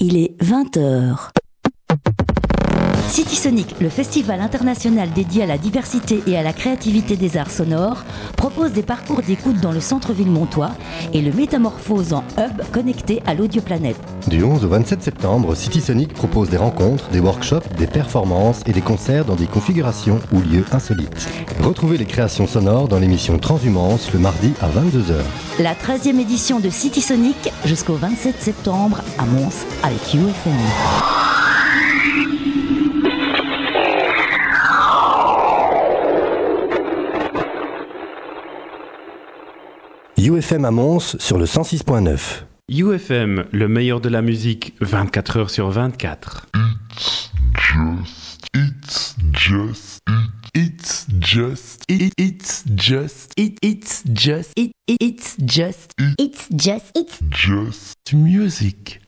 Il est 20h. City Sonic, le festival international dédié à la diversité et à la créativité des arts sonores, propose des parcours d'écoute dans le centre-ville montois et le métamorphose en hub connecté à l'audioplanète. Du 11 au 27 septembre, City Sonic propose des rencontres, des workshops, des performances et des concerts dans des configurations ou lieux insolites. Retrouvez les créations sonores dans l'émission Transhumance le mardi à 22h. La 13e édition de City Sonic jusqu'au 27 septembre à Mons avec UFM. UFM à Mons sur le 106.9. UFM, le meilleur de la musique 24 heures sur 24. It's just, it's just, it, it's just, it, it's just, It, it- it's just, it's just, it's just music.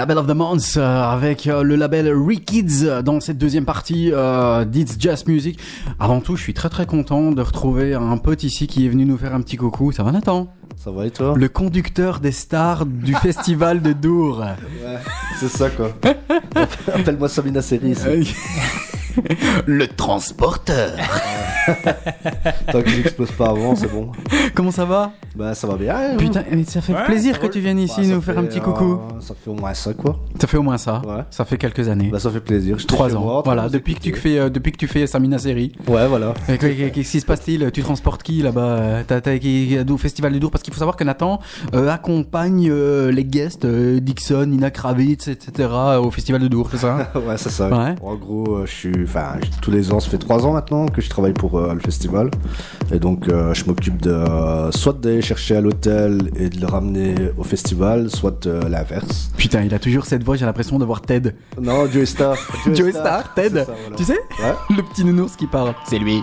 Label of the Month euh, avec euh, le label Rikids euh, dans cette deuxième partie euh, d'It's Just Music. Avant tout, je suis très très content de retrouver un pote ici qui est venu nous faire un petit coucou. Ça va Nathan? Ça va et toi? Le conducteur des stars du festival de Dour. C'est ça quoi. Appelle-moi Sabina Seri. le transporteur. Tant que j'explose pas avant, c'est bon. Comment ça va? Bah ça va bien. Putain, mais ça fait plaisir que tu viennes ici Bah, ça nous faire fait, un petit coucou. euh, ça fait au moins ça quoi. Ça fait au moins ça. Ouais. Ça fait quelques années. Bah ça fait plaisir. Je Trois ans. voilà, depuis que tu fais, euh, depuis que tu fais Samina Série. Ouais voilà. Qu'est-ce qui se passe-t-il? Tu transportes qui là-bas? Euh, T'as t'as- qui- au Festival du Dour? Parce qu'il faut savoir que Nathan euh, accompagne euh, les guests euh, Dixon, Nina Kravitz, etc. au Festival de Dour, c'est ça? Ouais c'est ça. Ouais. En gros, euh, je suis, enfin, tous les ans, ça fait trois ans maintenant que je travaille pour euh, le festival, et donc euh, je m'occupe de euh, soit d'aller chercher à l'hôtel et de le ramener au festival, soit euh, l'inverse. Putain, il a toujours cette voix, j'ai l'impression de voir Ted. Non, Joe Star. Joey Star, Ted. C'est ça, voilà. Tu sais Ouais. Le petit nounours qui parle. C'est lui.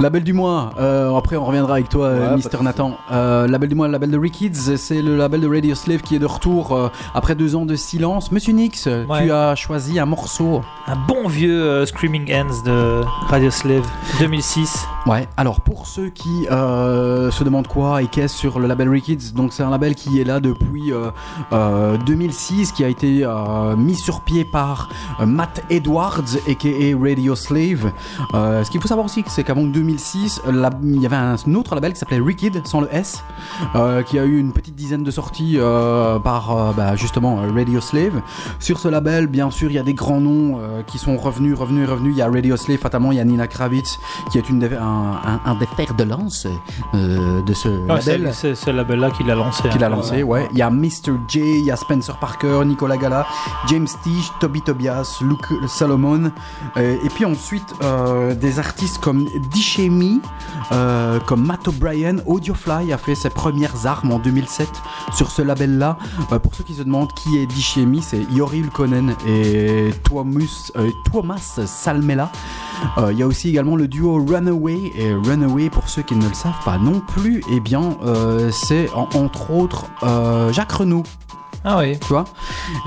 Label du mois. euh, après, on reviendra avec toi, Ouais, Mister Nathan. Euh, label du mois, le label de Rikids, c'est le label de Radio Slave qui est de retour euh, après deux ans de silence. Monsieur Nix, Ouais. tu as choisi un morceau. Un bon vieux euh, Screaming Ends de Radio Slave 2006. Ouais, alors pour ceux qui euh, se demandent quoi et sur le label Rikids, donc c'est un label qui est là depuis euh, euh, 2006, qui a été euh, mis sur pied par euh, Matt Edwards, aka Radio Slave. Euh, ce qu'il faut savoir aussi, c'est qu'avant 2006, euh, la- il y avait un autre label qui s'appelait Rikid, sans le S, euh, qui a eu une petite dizaine de sorties euh, par euh, bah, justement euh, Radio Slave. Sur ce label, bien sûr, il y a des grands noms euh, qui sont revenus, revenus, revenus. Il y a Radio Slave, fatalement, il y a Nina Kravitz, qui est une un, un, des fers de lance euh, de ce Ouais, c'est label. c'est ce label-là qui l'a lancé. qu'il a hein. lancé, ouais. Il y a Mr. J, il y a Spencer Parker, Nicolas Gala, James Tige, Toby Tobias, Luke Salomon. euh, et puis ensuite, euh, des artistes comme Dishemi, euh, comme Matt O'Brien. Audiofly a fait ses premières armes en 2007 sur ce label-là. Pour ceux qui se demandent qui est Dishemi, c'est Yori Ulkonen et Thomas, Thomas Salmela. Il y a aussi également le duo Runaway. Et Runaway, pour ceux qui ne le savent pas non plus, eh bien, euh, c'est en- entre autres euh, Jacques Renaud. Ah oui. Tu vois?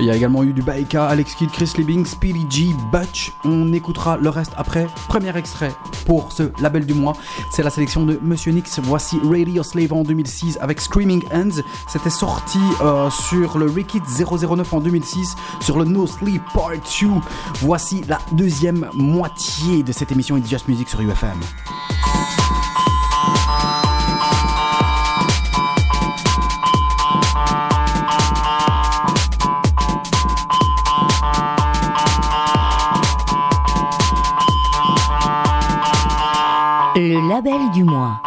Il y a également eu du Baika, Alex Kidd, Chris Liebing, Speedy G, Butch. On écoutera le reste après. Premier extrait pour ce label du mois. C'est la sélection de Monsieur Nix. Voici Radio Slave en 2006 avec Screaming Hands. C'était sorti euh, sur le Rickit 009 en 2006 sur le No Sleep Part 2. Voici la deuxième moitié de cette émission It's Just Music sur UFM. Le label du mois.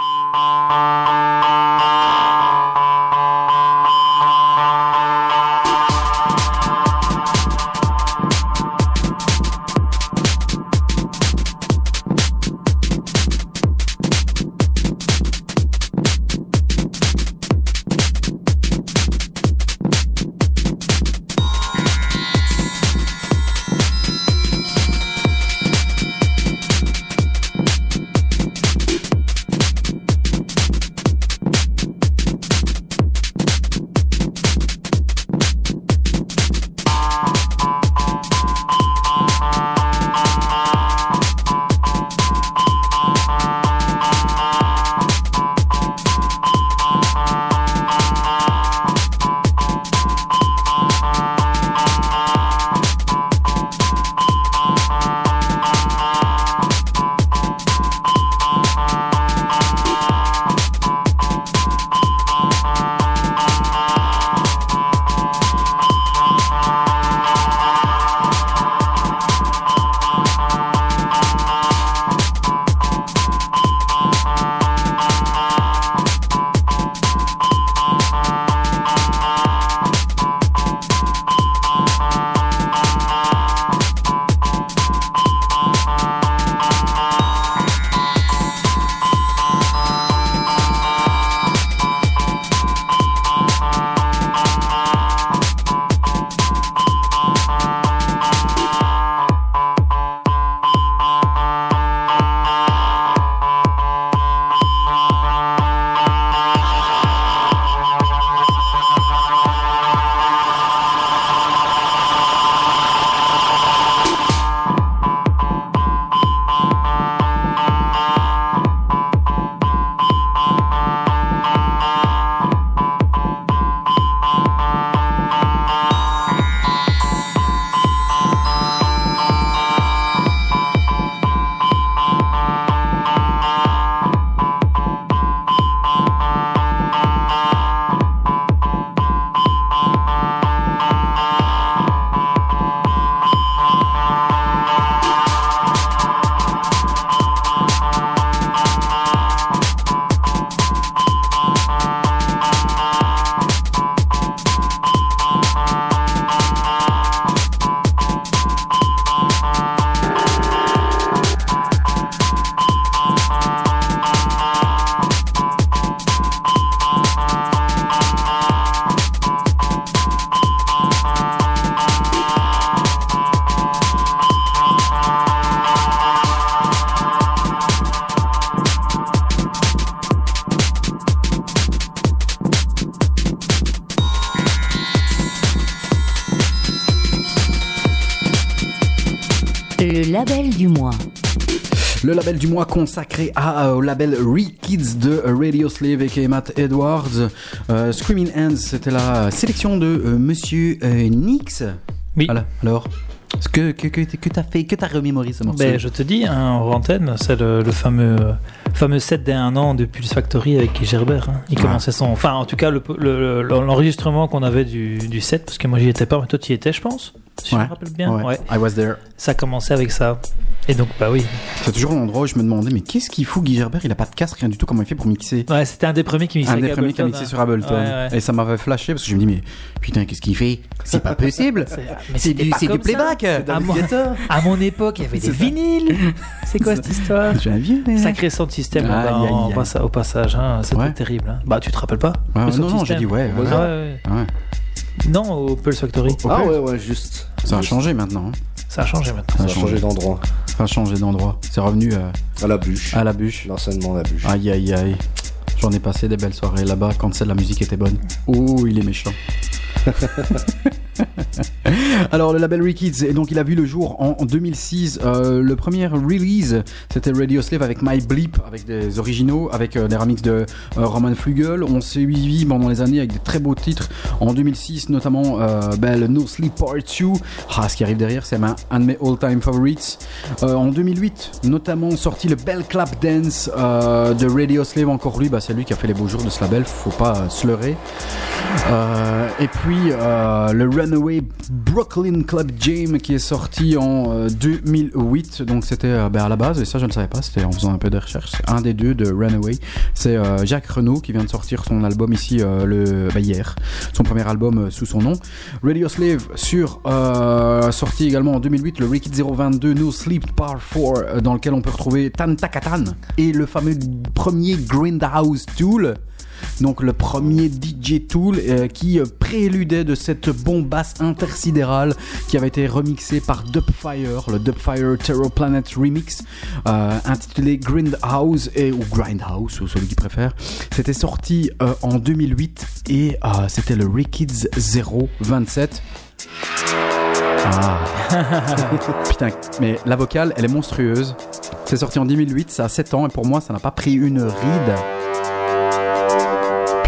Mois consacré à, euh, au label Re-Kids de Radio Slave et Matt Edwards. Euh, Screaming Hands, c'était la sélection de euh, Monsieur Nix. Oui. Voilà. Alors, ce que que que, que t'as fait, que t'as remémoré ce morceau? Ben, je te dis, hein, en antenne, c'est le, le fameux, euh, fameux set d'un an de Pulse Factory avec Gerbert. hein. Il Ah. commençait son. Enfin, en tout cas, le- le- le- l'enregistrement qu'on avait du, du set, parce que moi j'y étais pas, mais toi tu y étais, je pense. Si je me rappelle bien. Ouais. Ouais. I was there. Ça commençait avec ça. Et donc, bah oui. C'est toujours l'endroit où je me demandais, mais qu'est-ce qu'il fout Guy Gerbert? Il a pas de casque, rien du tout. Comment il fait pour mixer? Ouais, c'était un des premiers qui mixait Un des premiers qui a mixé hein. sur Ableton. Ouais, ouais. Et ça m'avait flashé parce que je me dis, mais putain, qu'est-ce qu'il fait? C'est pas possible C'est- du, playback À mon, à mon époque, il y avait des vinyles. C'est quoi cette histoire? Je suis un vieux, mais- Sacré de système passa- au passage, hein, c'était Ouais. terrible. hein. Bah, tu te rappelles pas? Non, non, j'ai dit System. ouais. ouais. Ah ouais. Non, au Pulse Factory. Ah ouais, ouais, juste. Ça a changé maintenant. hein. Ça a changé maintenant. Ça a changé d'endroit. A changé d'endroit. C'est revenu euh, À la bûche. à la bûche. L'enseignement à la bûche. Aïe aïe aïe. J'en ai passé des belles soirées là-bas quand celle de la musique était bonne. Ouh, il est méchant. Alors le label Rikids, et donc il a vu le jour en, en 2006. Euh, le premier release, c'était Radio Slave avec My Bleep, avec des originaux, avec euh, des remixes de euh, Roman Flugel. On s'est suivi pendant les années avec des très beaux titres. En 2006, notamment ben, No Sleep Part 2. Ah, ce qui arrive derrière, c'est un de mes all-time favorites. En 2008, notamment sorti le Bell Clap Dance de Radio Slave. Encore lui, bah, c'est lui qui a fait les beaux jours de ce label. Faut pas se et puis le Runaway Brooklyn Club Jam qui est sorti en euh, 2008. Donc c'était euh, ben, à la base, et ça je ne savais pas, c'était en faisant un peu de recherche. Un des deux de Runaway. C'est euh, Jacques Renault qui vient de sortir son album ici euh, le, ben, hier. Son premier album euh, sous son nom. Radio Slave sur euh, sorti également en 2008 le Ricky 022 No Sleep Part 4 euh, dans lequel on peut retrouver Tan Takatan et le fameux premier Grindhouse Tool. Donc le premier DJ Tool euh, qui euh, préludait de cette bombasse intersidérale qui avait été remixée par Dubfire, le Dubfire Terror Planet Remix, euh, intitulé Grindhouse et ou Grindhouse ou celui qui préfère. C'était sorti en 2008 et c'était le Rikids 027. Ah. Putain, mais la vocale, elle est monstrueuse. C'est sorti en 2008, ça a 7 ans et pour moi, ça n'a pas pris une ride.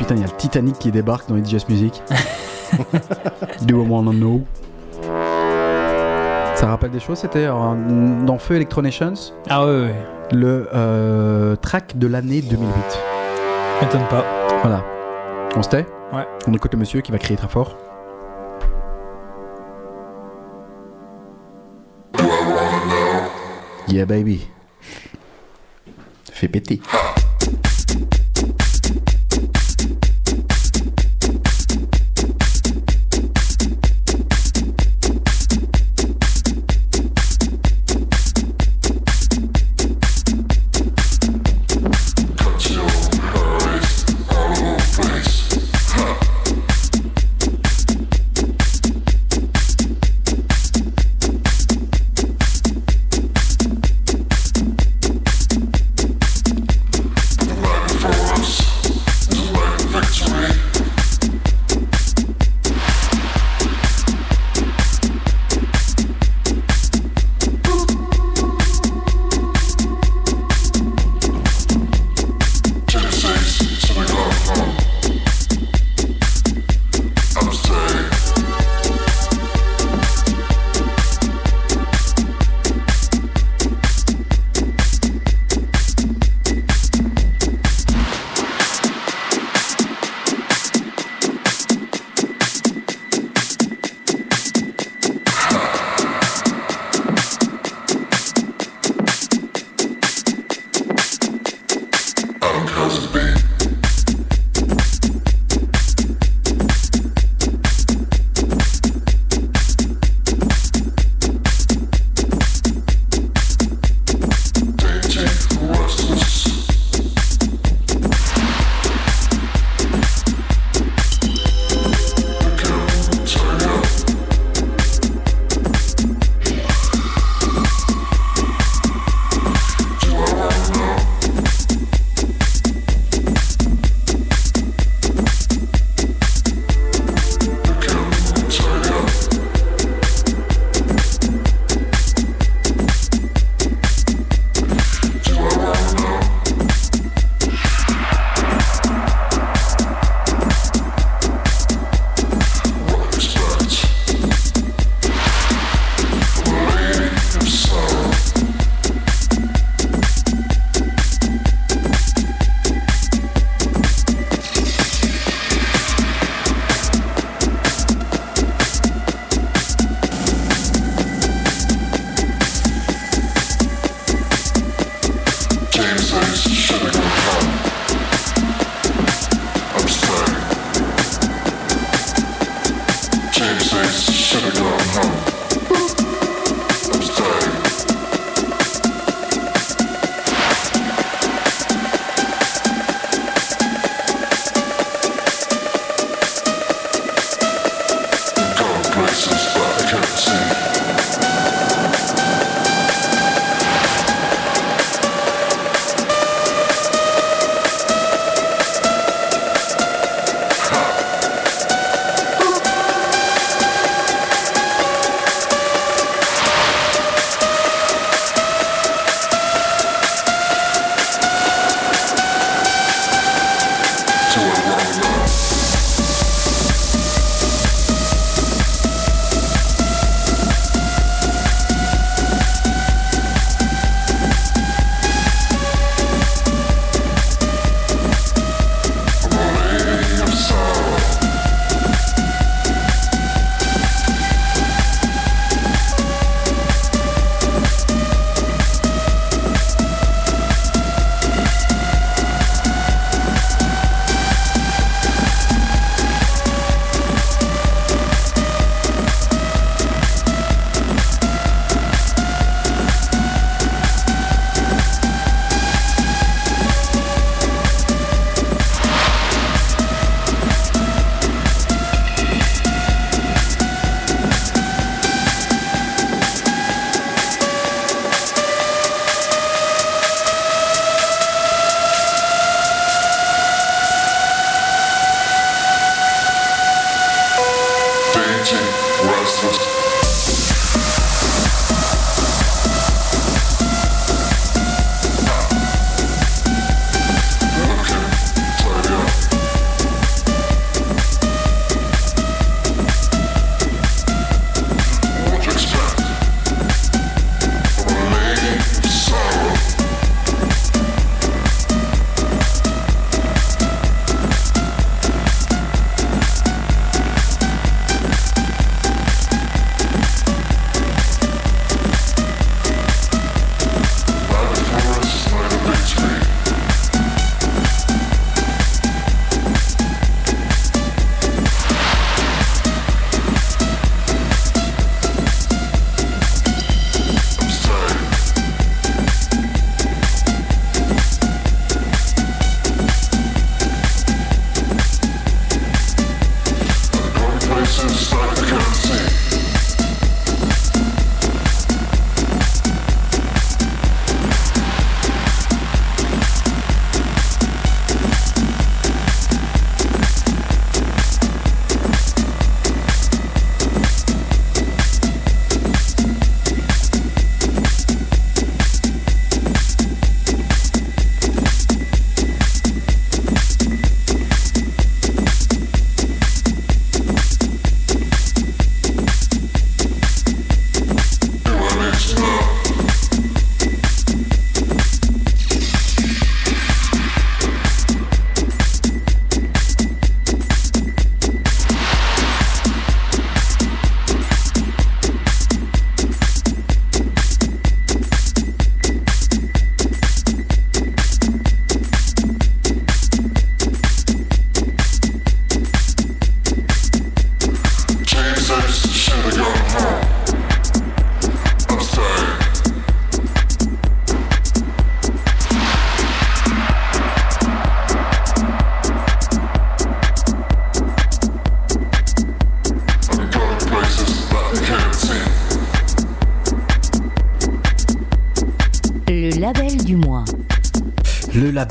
Putain, il y a le Titanic qui débarque dans les Just Music. Do I wanna know? Ça rappelle des choses, c'était euh, dans Feu Electronations, Ah ouais, ouais. le euh, track de l'année 2008. M'étonne pas. Voilà. On se tait? Ouais. On écoute le monsieur qui va crier très fort. Yeah baby. Fais péter.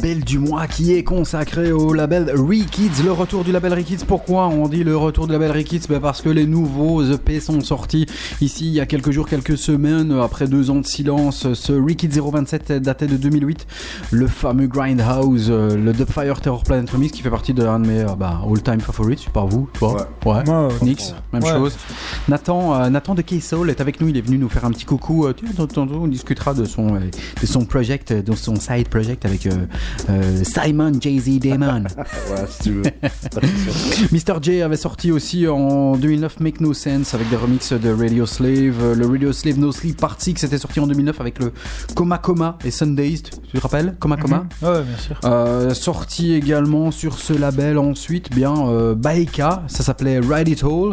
Label du mois qui est consacré au label Rekids, le retour du label Rekids. Pourquoi on dit le retour du label Rekids? Ben Parce que les nouveaux EP sont sortis ici il y a quelques jours, quelques semaines, après deux ans de silence. Ce Rekids 027 daté de 2008, le fameux Grindhouse, euh, le Dubfire Terror Planet Remix qui fait partie de l'un de mes euh, bah, all-time favorites, par vous, toi Ouais. Moi, Nix, même Ouais. chose. Nathan, euh, Nathan de K-Soul est avec nous, il est venu nous faire un petit coucou. On discutera de son, de son project, de son side project avec euh, euh, Simon Jay-Z Damon. Ouais, si tu veux. Mr. J avait sorti aussi en 2009 Make No Sense avec des remixes de Radio Slave. Euh, Le Radio Slave No Sleep Part 6 était sorti en 2009 avec le Coma Coma et Sundazed. Tu te rappelles? Coma Coma? Ouais, bien sûr. Euh, sorti également sur ce label ensuite, bien euh, Baeka, ça s'appelait Ride It All,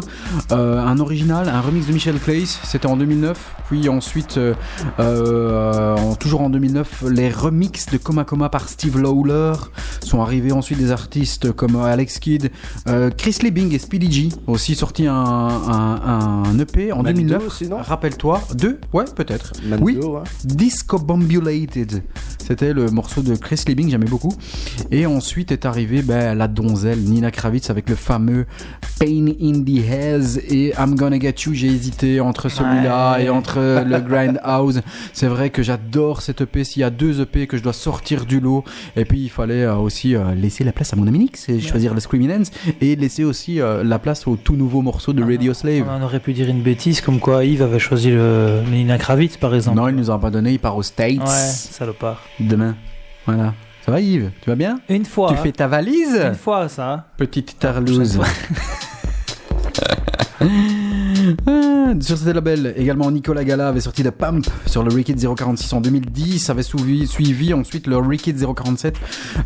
Euh, un original, un remix de Michel Clays, c'était en 2009. Puis ensuite, euh, euh, en- toujours en 2009, les remixes de Coma Coma par Steve Lawler sont arrivés. Ensuite, des artistes comme Alex Kidd, euh, Chris Liebing et Speedy G aussi sorti un, un, un EP en Mando 2009. aussi, non? Rappelle-toi, deux, ouais peut-être. Oui, ouais. Disco Bombulated. C'était le morceau de Chris Liebing, j'aimais beaucoup. Et ensuite est arrivé ben, la donzelle Nina Kravitz avec le fameux Pain in the Haze et I'm Gonna Get You. J'ai hésité entre celui-là Ouais. et entre le Grindhouse. C'est vrai que j'adore cette EP. S'il y a deux EP que je dois sortir du lot, et puis il fallait euh, aussi euh, laisser la place à mon ami Nix et choisir le Screaming Ends et laisser aussi euh, la place au tout nouveau morceau de Radio Slave. On aurait pu dire une bêtise comme quoi Yves avait choisi le Nina Kravitz par exemple. Non, il nous a pas donné, il part aux States Ouais, salopard. demain. Voilà. Ça va Yves? Tu vas bien? Une fois. Tu hein. fais ta valise? Une fois ça. Petite tarlouse. Ah, sur ce label, également Nicolas Gala avait sorti The Pump sur le Wicked 046 en 2010, avait suivi, ensuite le Wicked 047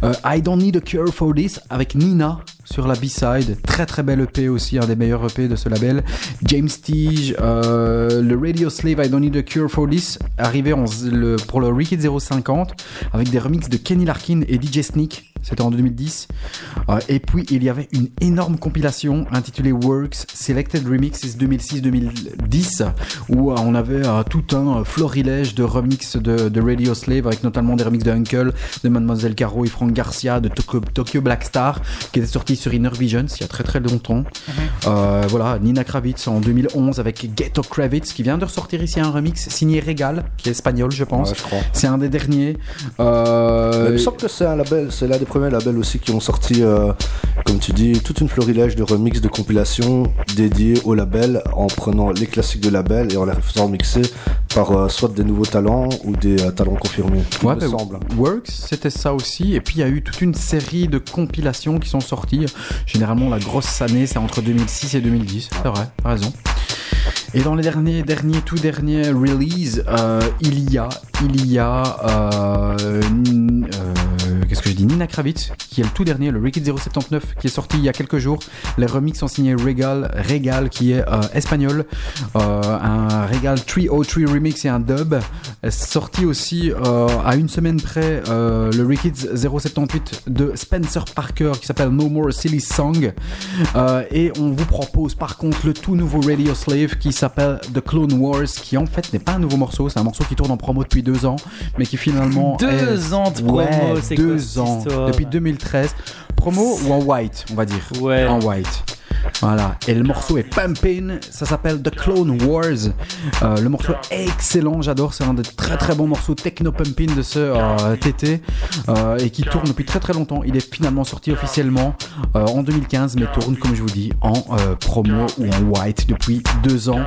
euh, I Don't Need a Cure for This avec Nina sur la B-side, très très belle EP aussi, un des meilleurs EP de ce label. James Tige, euh, le Radio Slave I Don't Need a Cure for This arrivé en, le, pour le Wicked 050 avec des remixes de Kenny Larkin et DJ Sneak. C'était en 2010. Euh, et puis, il y avait une énorme compilation intitulée Works Selected Remixes 2006-2010 où euh, on avait euh, tout un euh, florilège de remixes de, de Radio Slave avec notamment des remixes de Uncle, de Mademoiselle Caro et Frank Garcia, de Tokyo, Tokyo Black Star qui était sorti sur Inner Visions il y a très très longtemps. Euh, voilà, Nina Kravitz en 2011 avec Ghetto Kravitz qui vient de ressortir ici un remix signé Regal qui est espagnol je pense. Ouais, je crois. C'est un des derniers. Euh, Il me semble que c'est un label, c'est l'un des premiers labels aussi qui ont sorti, euh, comme tu dis, toute une florilège de remix de compilation dédiés au label en prenant les classiques de label et en les faisant mixer par euh, soit des nouveaux talents ou des euh, talents confirmés. Ouais, bah, semble. Works, c'était ça aussi. Et puis il y a eu toute une série de compilations qui sont sorties. Généralement, la grosse année, c'est entre 2006 et 2010. C'est vrai, raison. Et dans les derniers, derniers, tout derniers releases, euh, il y a, il y a, euh, euh, qu'est-ce que je dis, Nina Kravitz, qui est le tout dernier, le Wicked 079, qui est sorti il y a quelques jours. Les remixes sont signés Regal, Regal, qui est espagnol, un Regal 303 remix et un dub. Sorti aussi à une semaine près le Wicked 078 de Spencer Parker qui s'appelle No More Silly Song. Et on vous propose par contre le tout nouveau Radio Slave qui s'appelle The Clone Wars, qui en fait n'est pas un nouveau morceau, c'est un morceau qui tourne en promo depuis deux ans, mais qui finalement Deux est- ans de promo, Ouais, c'est quoi deux ans histoire depuis 2013. Promo ou en white, on va dire. Ouais. En white. Voilà. Et le morceau est Pumpin. Ça s'appelle The Clone Wars. Euh, le morceau est excellent. J'adore. C'est un des très très bons morceaux techno pumpin de ce euh, TT euh, et qui tourne depuis très très longtemps. Il est finalement sorti officiellement euh, en 2015, mais tourne comme je vous dis en euh, promo ou en white depuis deux ans.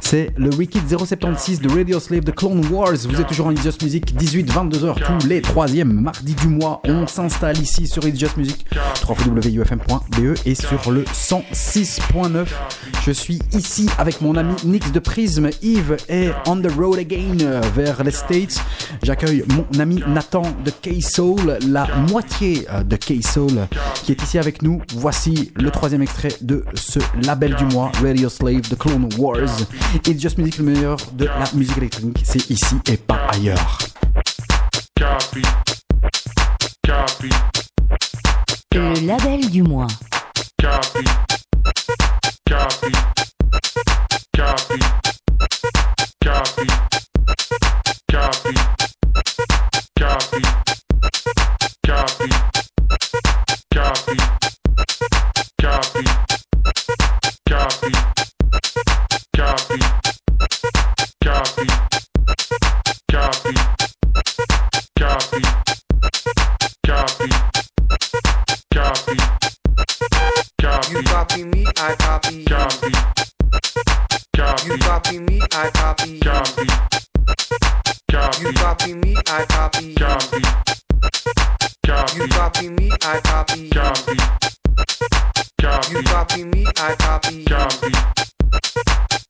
C'est le Wicked 076 de Radio Slave de Clone Wars. Vous êtes toujours en It's Just Music, 18-22h tous les troisièmes mardis du mois. On s'installe ici sur It's Just Music, www.ufm.be et sur le 106.9. Je suis ici avec mon ami Nix de Prism. Yves est on the road again euh, vers les States. J'accueille mon ami Nathan de K-Soul, la moitié euh, de K-Soul qui est ici avec nous. Voici le troisième extrait de ce label du mois, Radio Slave de Clone Wars. It's Just Music, le meilleur de la musique électronique, c'est ici et pas ailleurs. Copy. Copy. Le label du mois. Copy. Copy. Copy. Copy. I copy. Copy. Copy. You copy me, I copy. Copy. Copy. You copy me, I copy. Copy. Copy. You copy me, I copy. Copy. Copy. You copy me, I copy. Copy.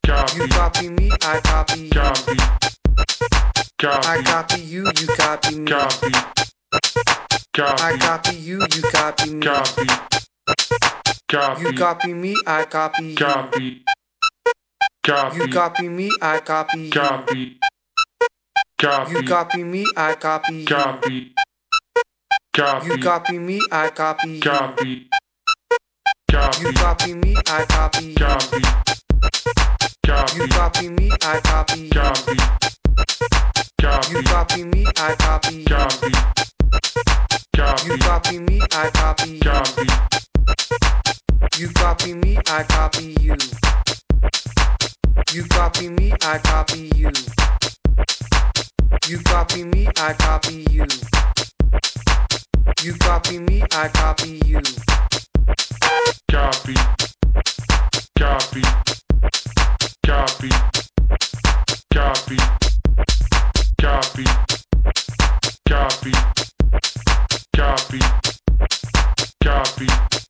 Copy. You copy me, I copy. Copy. Copy. I copy you, you copy me. Copy. Copy. I copy you, you copy me. Copy. Copy. You copy me, I copy, copy. you. Copy. You copy me, I copy, copy. you. Copy. You copy me, I copy, copy. you. Copy. You copy me, I copy, copy. you. Copy. You copy me, I copy, copy. Copy. You copy me, I copy, copy. Copy. You copy me, I copy, copy. Copy. You copy me, I copy, copy. You copy me, I copy you. You copy me, I copy you. You copy me, I copy you. You copy me, I copy you. copy, copy, copy, copy, copy, copy, copy, copy,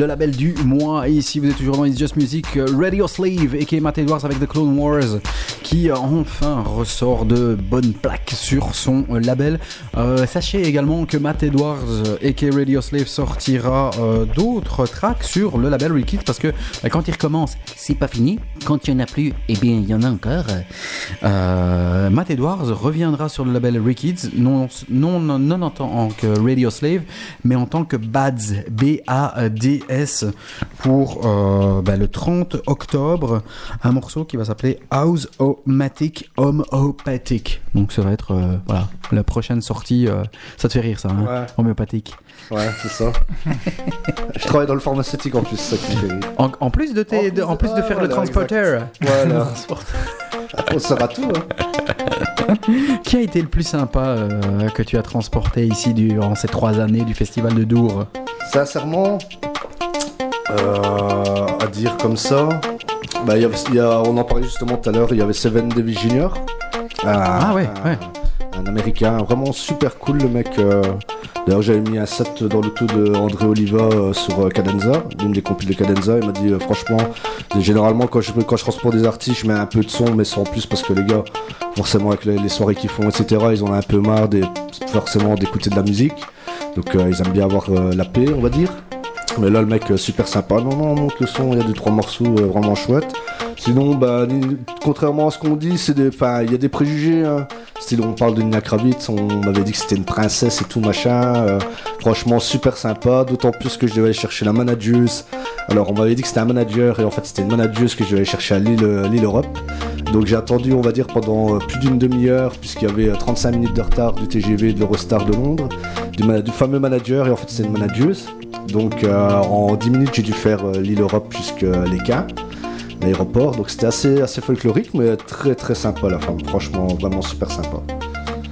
le label du mois. Et ici, vous êtes toujours dans It's Just Music euh, Radio Slave et qui Matt Edwards avec The Clone Wars qui euh, enfin ressort de bonnes plaques sur son euh, label. Euh, sachez également que Matt Edwards et qui Radio Slave sortira d'autres tracks sur le label Rickids parce que quand il recommence, c'est pas fini. Quand il n'y en a plus, eh bien, il y en a encore. Matt Edwards reviendra sur le label Rickids, non, non, non, en tant que Radio Slave, mais en tant que Bads, B-A-D-S, pour bah, le 30 octobre, un morceau qui va s'appeler Homeopathic. Donc ça va être euh, voilà, la prochaine sortie. euh, ça te fait rire ça, hein Ouais. Homéopathique. Ouais, c'est ça. je travaille dans le pharmaceutique en plus, c'est ça qui me fait rire. En, en plus de, tes- En de- plus- en plus de faire le voilà, transporteur, Voilà. On saura tout, hein. qui a été le plus sympa euh, que tu as transporté ici durant ces trois années du festival de Dour? Sincèrement, euh, à dire comme ça, bah, y a- on en parlait justement tout à l'heure, il y avait Seven Davis Jr. Ah ouais, un, ouais. un américain, vraiment super cool le mec. euh, D'ailleurs, j'avais mis un set dans le tout de André Oliva euh, sur euh, Cadenza, l'une des compiles de Cadenza. Il m'a dit, franchement, généralement, quand je, quand je transporte des artistes, je mets un peu de son, mais sans plus, parce que les gars, forcément, avec les, les soirées qu'ils font, etc., ils en ont un peu marre des, forcément d'écouter de la musique. Donc, ils aiment bien avoir la paix, on va dire. Mais là, le mec, euh, super sympa. Non, non, monte le son, il y a deux, trois morceaux euh, vraiment chouettes. Sinon, bah, contrairement à ce qu'on dit, c'est des, il y a des préjugés. Hein. Style, on parle de Nina Kravitz, on m'avait dit que c'était une princesse et tout machin. euh, franchement, super sympa. D'autant plus que je devais aller chercher la manageuse. Alors, on m'avait dit que c'était un manager et en fait, c'était une manageuse que je devais aller chercher à Lille, Europe. Donc, j'ai attendu, on va dire, pendant plus d'une demi-heure, puisqu'il y avait euh, 35 minutes de retard du TGV de l'Eurostar de Londres, du fameux manager. Et en fait, c'est une manageuse. Donc, euh, en 10 minutes, j'ai dû faire euh, Lille Europe jusqu'à l'ECA l'aéroport. Donc c'était assez, assez folklorique, mais très très sympa la femme. Franchement, vraiment super sympa.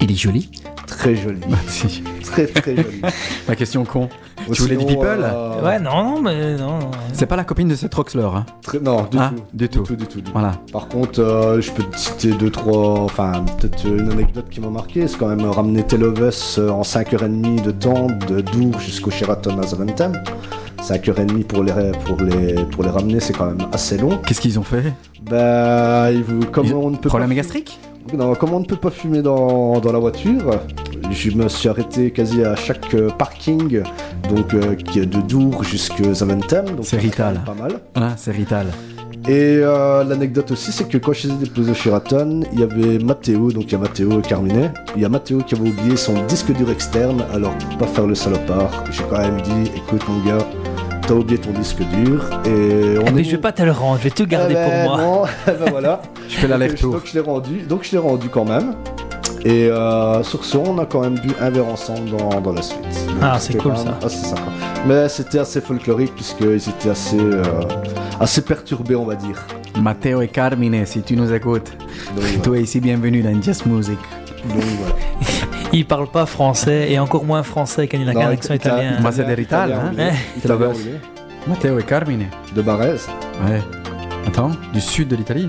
Il est joli. Très jolie. Très très jolie. La question con. Tu Sinon, voulais du people euh, Ouais, non, non, mais non. non. C'est pas la copine de cette Roxler, hein très- Non, du Ah, tout. du tout. Du tout, du tout, du tout. Voilà. Par contre, euh, je peux te citer deux, trois. Enfin, peut-être une anecdote qui m'a marqué. C'est quand même ramener Teloves euh, en 5h30 de temps de Dour jusqu'au Sheraton à Zaventem. 5h30 pour les, pour les, pour les ramener, c'est quand même assez long. Qu'est-ce qu'ils ont fait? Bah, il vous- comme Ils- on ne peut Problème pas. gastrique? Non, comme on ne peut pas fumer dans, dans la voiture, je me suis arrêté quasi à chaque euh, parking, donc euh, qui est de Dour jusqu'à Zaventem. C'est Rital. Pas mal. Voilà, c'est Rital. Et euh, l'anecdote aussi, c'est que quand je les ai déposés au Sheraton, il y avait Matteo, donc il y a Matteo Carminet. Il y a Matteo qui avait oublié son disque dur externe, alors pour pas faire le salopard, j'ai quand même dit écoute mon gars, t'as oublié ton disque dur et on Eh, mais est. je vais pas te le rendre, je vais tout garder Eh ben, pour moi. non, eh ben voilà. Je fais l'aller-retour. Donc je l'ai rendu, donc je l'ai rendu quand même. Et euh, sur ce, on a quand même bu un verre ensemble dans, dans la suite. Donc, Ah, c'est cool, ça. Assez sympa. Mais c'était assez folklorique puisqu'ils étaient assez, euh, assez perturbés, on va dire. Matteo et Carmine, si tu nous écoutes, Donc, toi ici, bienvenue dans Jazz Music. Donc, voilà. Il parle pas français et encore moins français quand il a un accent italien-. Moi, c'est hein. Eh? Matteo et Carmine. De Barès. Ouais. Attends, du sud de l'Italie?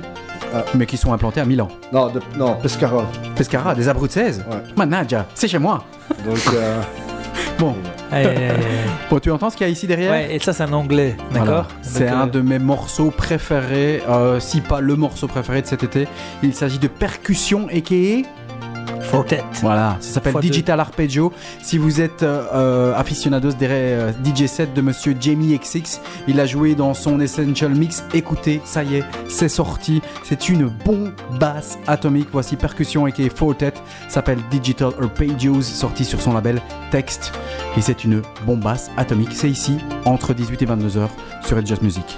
Ah. Mais qui sont implantés à Milan. Non, de, non, Pescara. Pescara, des Abruzzes Ouais. Managia, c'est chez moi. Donc, euh, Bon, tu entends ce qu'il y a ici derrière? Ouais, et ça, c'est un anglais, Voilà. d'accord C'est un euh, de mes morceaux préférés, euh, si pas le morceau préféré de cet été. Il s'agit de Percussion et Fortet. Voilà, ça s'appelle. Digital Arpeggio. Si vous êtes euh, euh, aficionados des euh, DJ set de monsieur Jamie XX, il a joué dans son Essential Mix. Écoutez, ça y est, c'est sorti. C'est une bombasse atomique. Voici Percussion et Fortet, s'appelle Digital Arpeggios, sorti sur son label Text. Et c'est une bombasse atomique. C'est ici, entre 18 et 22 heures, sur Red Jazz Music.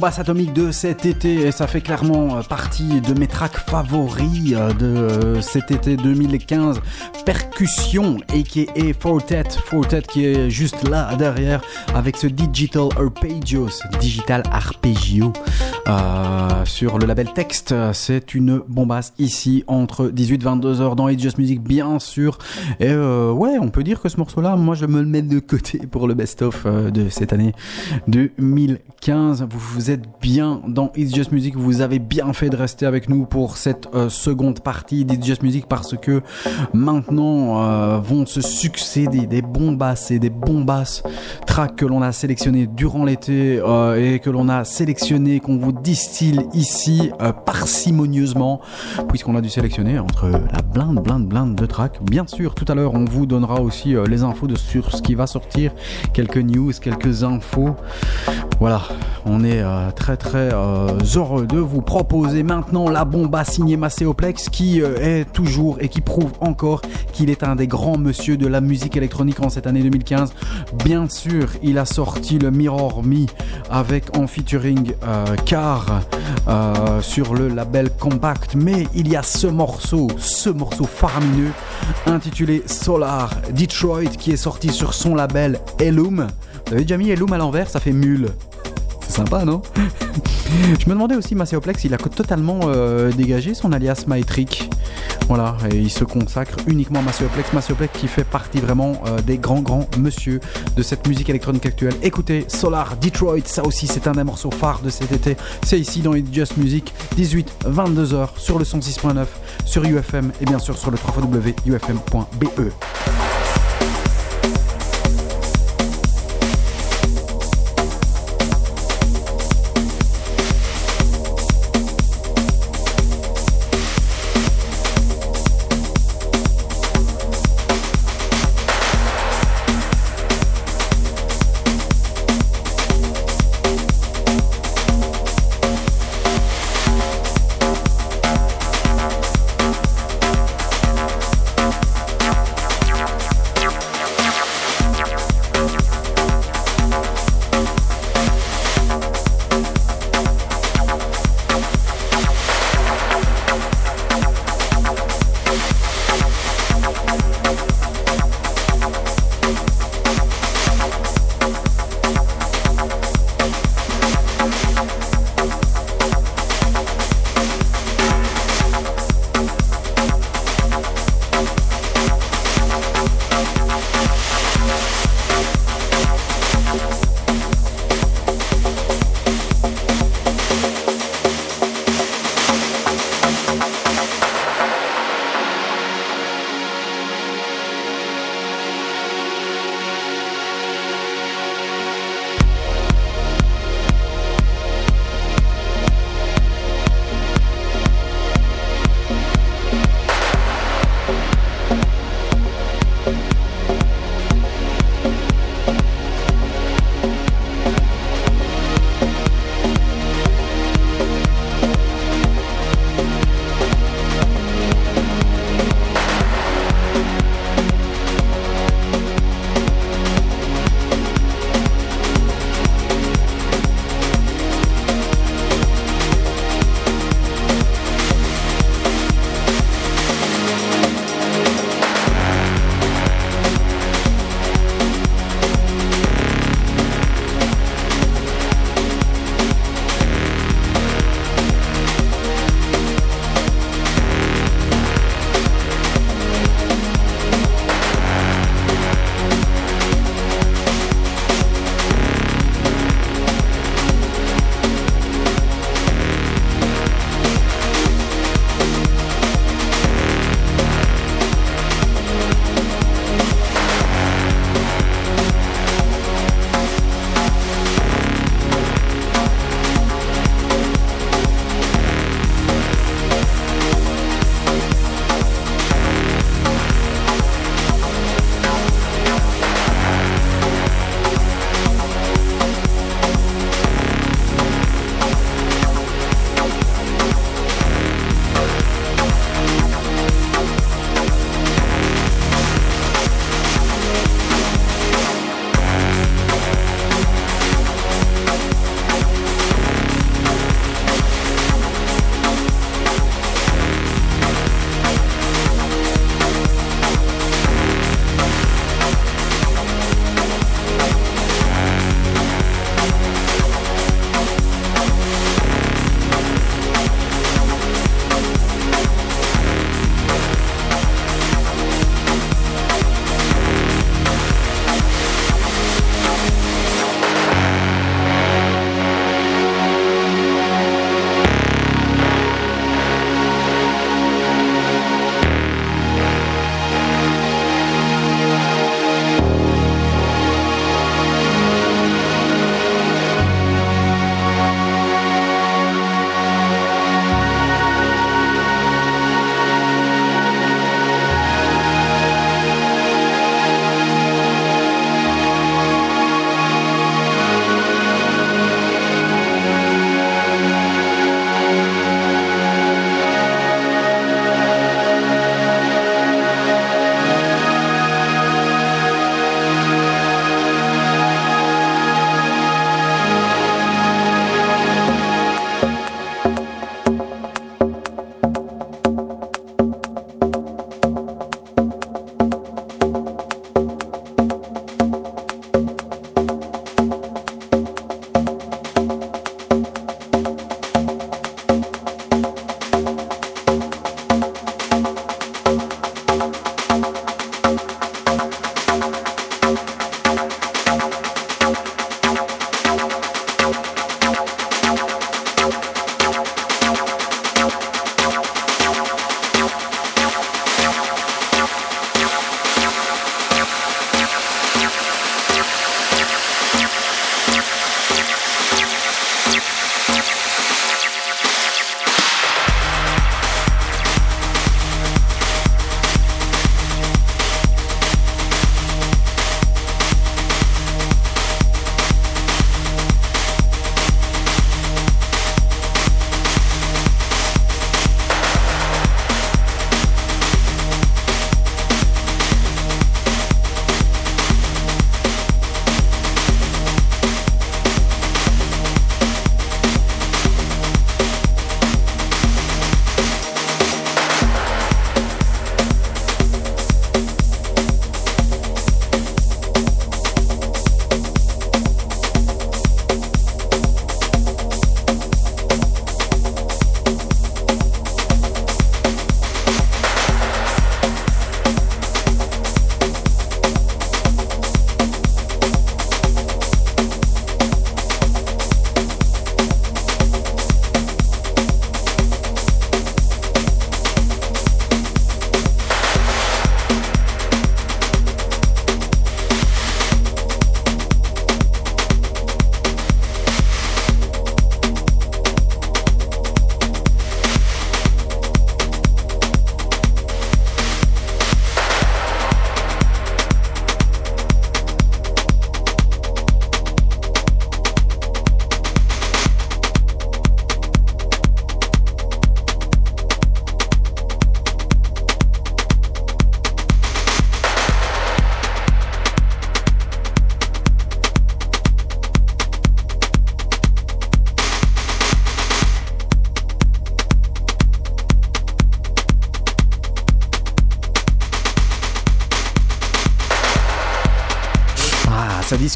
Bombasses atomiques de cet été et ça fait clairement euh, partie de mes tracks favoris euh, de euh, cet été 2015. Percussion aka Fortet, Fortet qui est juste là derrière avec ce Digital Arpeggio, ce Digital Arpeggio euh, sur le label Text. C'est une bombasse ici entre 18-22 heures dans It's Just Music bien sûr. Et euh, ouais, on peut dire que ce morceau-là, moi je me le mets de côté pour le best-of euh, de cette année 2015. Vous, êtes bien dans It's Just Music, vous avez bien fait de rester avec nous pour cette seconde partie d'It's Just Music parce que maintenant vont se succéder des bombasses et des bombasses tracks que l'on a sélectionnés durant l'été et que l'on a sélectionné, qu'on vous distille ici euh, parcimonieusement puisqu'on a dû sélectionner entre la blinde, blinde, blinde de tracks. Bien sûr, tout à l'heure, on vous donnera aussi euh, les infos de, sur ce qui va sortir, quelques news, quelques infos. Voilà, on est euh, très très euh, heureux de vous proposer maintenant la bomba signée Macéoplex qui euh, est toujours et qui prouve encore qu'il est un des grands monsieur de la musique électronique en cette année 2015. Bien sûr, il a sorti le Mirror Me avec en featuring Car sur le label Compact, mais il y a ce morceau, ce morceau faramineux intitulé Solar Detroit qui est sorti sur son label Elum. Vous avez déjà mis Elum à l'envers, ça fait mule. Sympa, non Je me demandais aussi, Macéoplex, il a totalement euh, dégagé son alias Mytrick. Voilà, et il se consacre uniquement à Macéoplex. Macéoplex qui fait partie vraiment euh, des grands, grands monsieur de cette musique électronique actuelle. Écoutez, Solar Detroit, ça aussi, c'est un des morceaux phares de cet été. C'est ici dans It's Just Music, 18-22h sur le 106.9, sur UFM et bien sûr sur le www.ufm.be.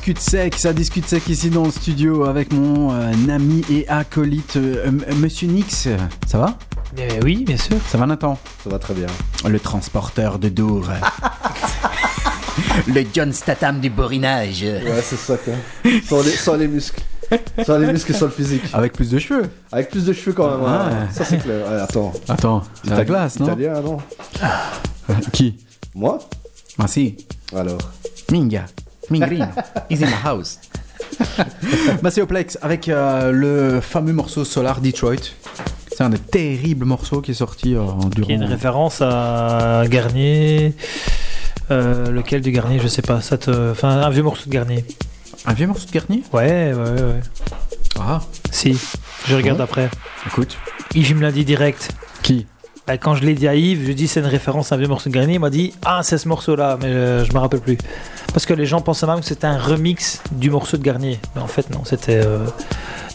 discute sec, ça discute sec ici dans le studio avec mon euh, ami et acolyte euh, M- Monsieur Nix. Ça va? Mais oui, bien sûr. Ça va Nathan? Ça va très bien. Le transporteur de Dour. le John Statham du borinage. Ouais, c'est ça, quoi. Sans les, sans les muscles. Sans les muscles et sans le physique. Avec plus de cheveux. Avec plus de cheveux quand même. hein. Ouais. Ça, c'est clair. Ouais, attends. Attends, c'est la Itali- classe, non? Italien, non? Qui? Moi? Ah si, Alors? Minga. Mingrino. Is in the house. Macéoplex avec euh, le fameux morceau Solar Detroit. C'est un des terribles morceaux qui est sorti euh, en durant. Qui est une référence à Garnier. Euh, lequel du Garnier, je sais pas. Ça te... Enfin, un vieux morceau de Garnier. Un vieux morceau de Garnier? Ouais, ouais, ouais. Ah, Si, je regarde Ouais. après. écoute. Il me l'a dit direct. Bah, Quand je l'ai dit à Yves, je dis c'est une référence à un vieux morceau de Garnier. Il m'a dit Ah, c'est ce morceau-là, mais euh, je me rappelle plus. Parce que les gens pensaient même que c'était un remix du morceau de Garnier. Mais en fait, non, c'était. euh,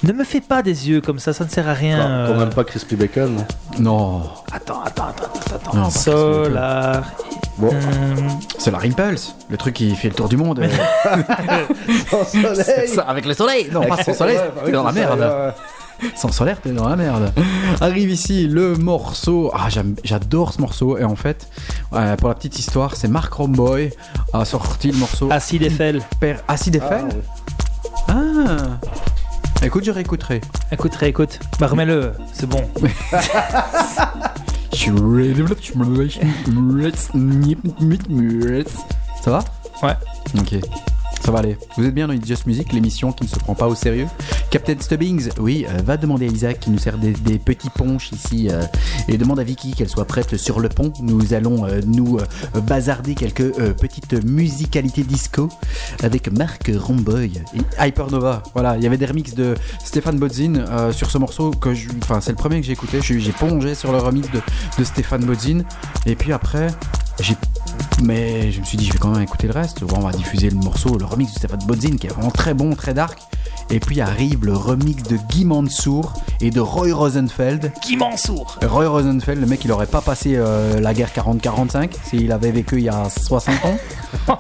Ne me fais pas des yeux comme ça, ça ne sert à rien. Quand, quand euh. même pas Crispy Bacon. non Non, Attends, attends, attends, attends, attends. Non, Solar. Bon. Hum, c'est la Impulse, le truc qui fait le tour du monde. Sans soleil Ça, avec le soleil Non, pas sans soleil, t'es dans la merde. Sans solaire, t'es dans la merde. Arrive ici le morceau. Ah, j'adore ce morceau. Et en fait, euh, pour la petite histoire, c'est Mark Romboy a sorti le morceau Acide Eiffel. Père Acid Eiffel. Ah, Ah. Écoute, je réécouterai. Écoute, réécoute. Bah, remets-le, c'est bon. Ça va? Ouais. Ok. Vous êtes bien dans It's Just Music, l'émission qui ne se prend pas au sérieux? Captain Stubbings, oui, euh, va demander à Isaac qui nous sert des, petits ponches ici euh, et demande à Vicky qu'elle soit prête sur le pont. Nous allons euh, nous bazarder quelques petites musicalités disco avec Marc Romboy et Hypernova. Voilà, il y avait des remixes de Stéphane Bodzin sur ce morceau que enfin c'est le premier que j'ai écouté. J'ai plongé sur le remix de, Stéphane Bodzin et puis après mais je me suis dit, je vais quand même écouter le reste. On va diffuser le morceau, le remix de Stéphane Bodzin, qui est vraiment très bon, très dark. Et puis arrive le remix de Guy Mansour et de Roy Rosenfeld. Qui m'en sourd Roy Rosenfeld, le mec, il aurait pas passé euh, la guerre 40-45 s'il avait vécu il y a 60 ans.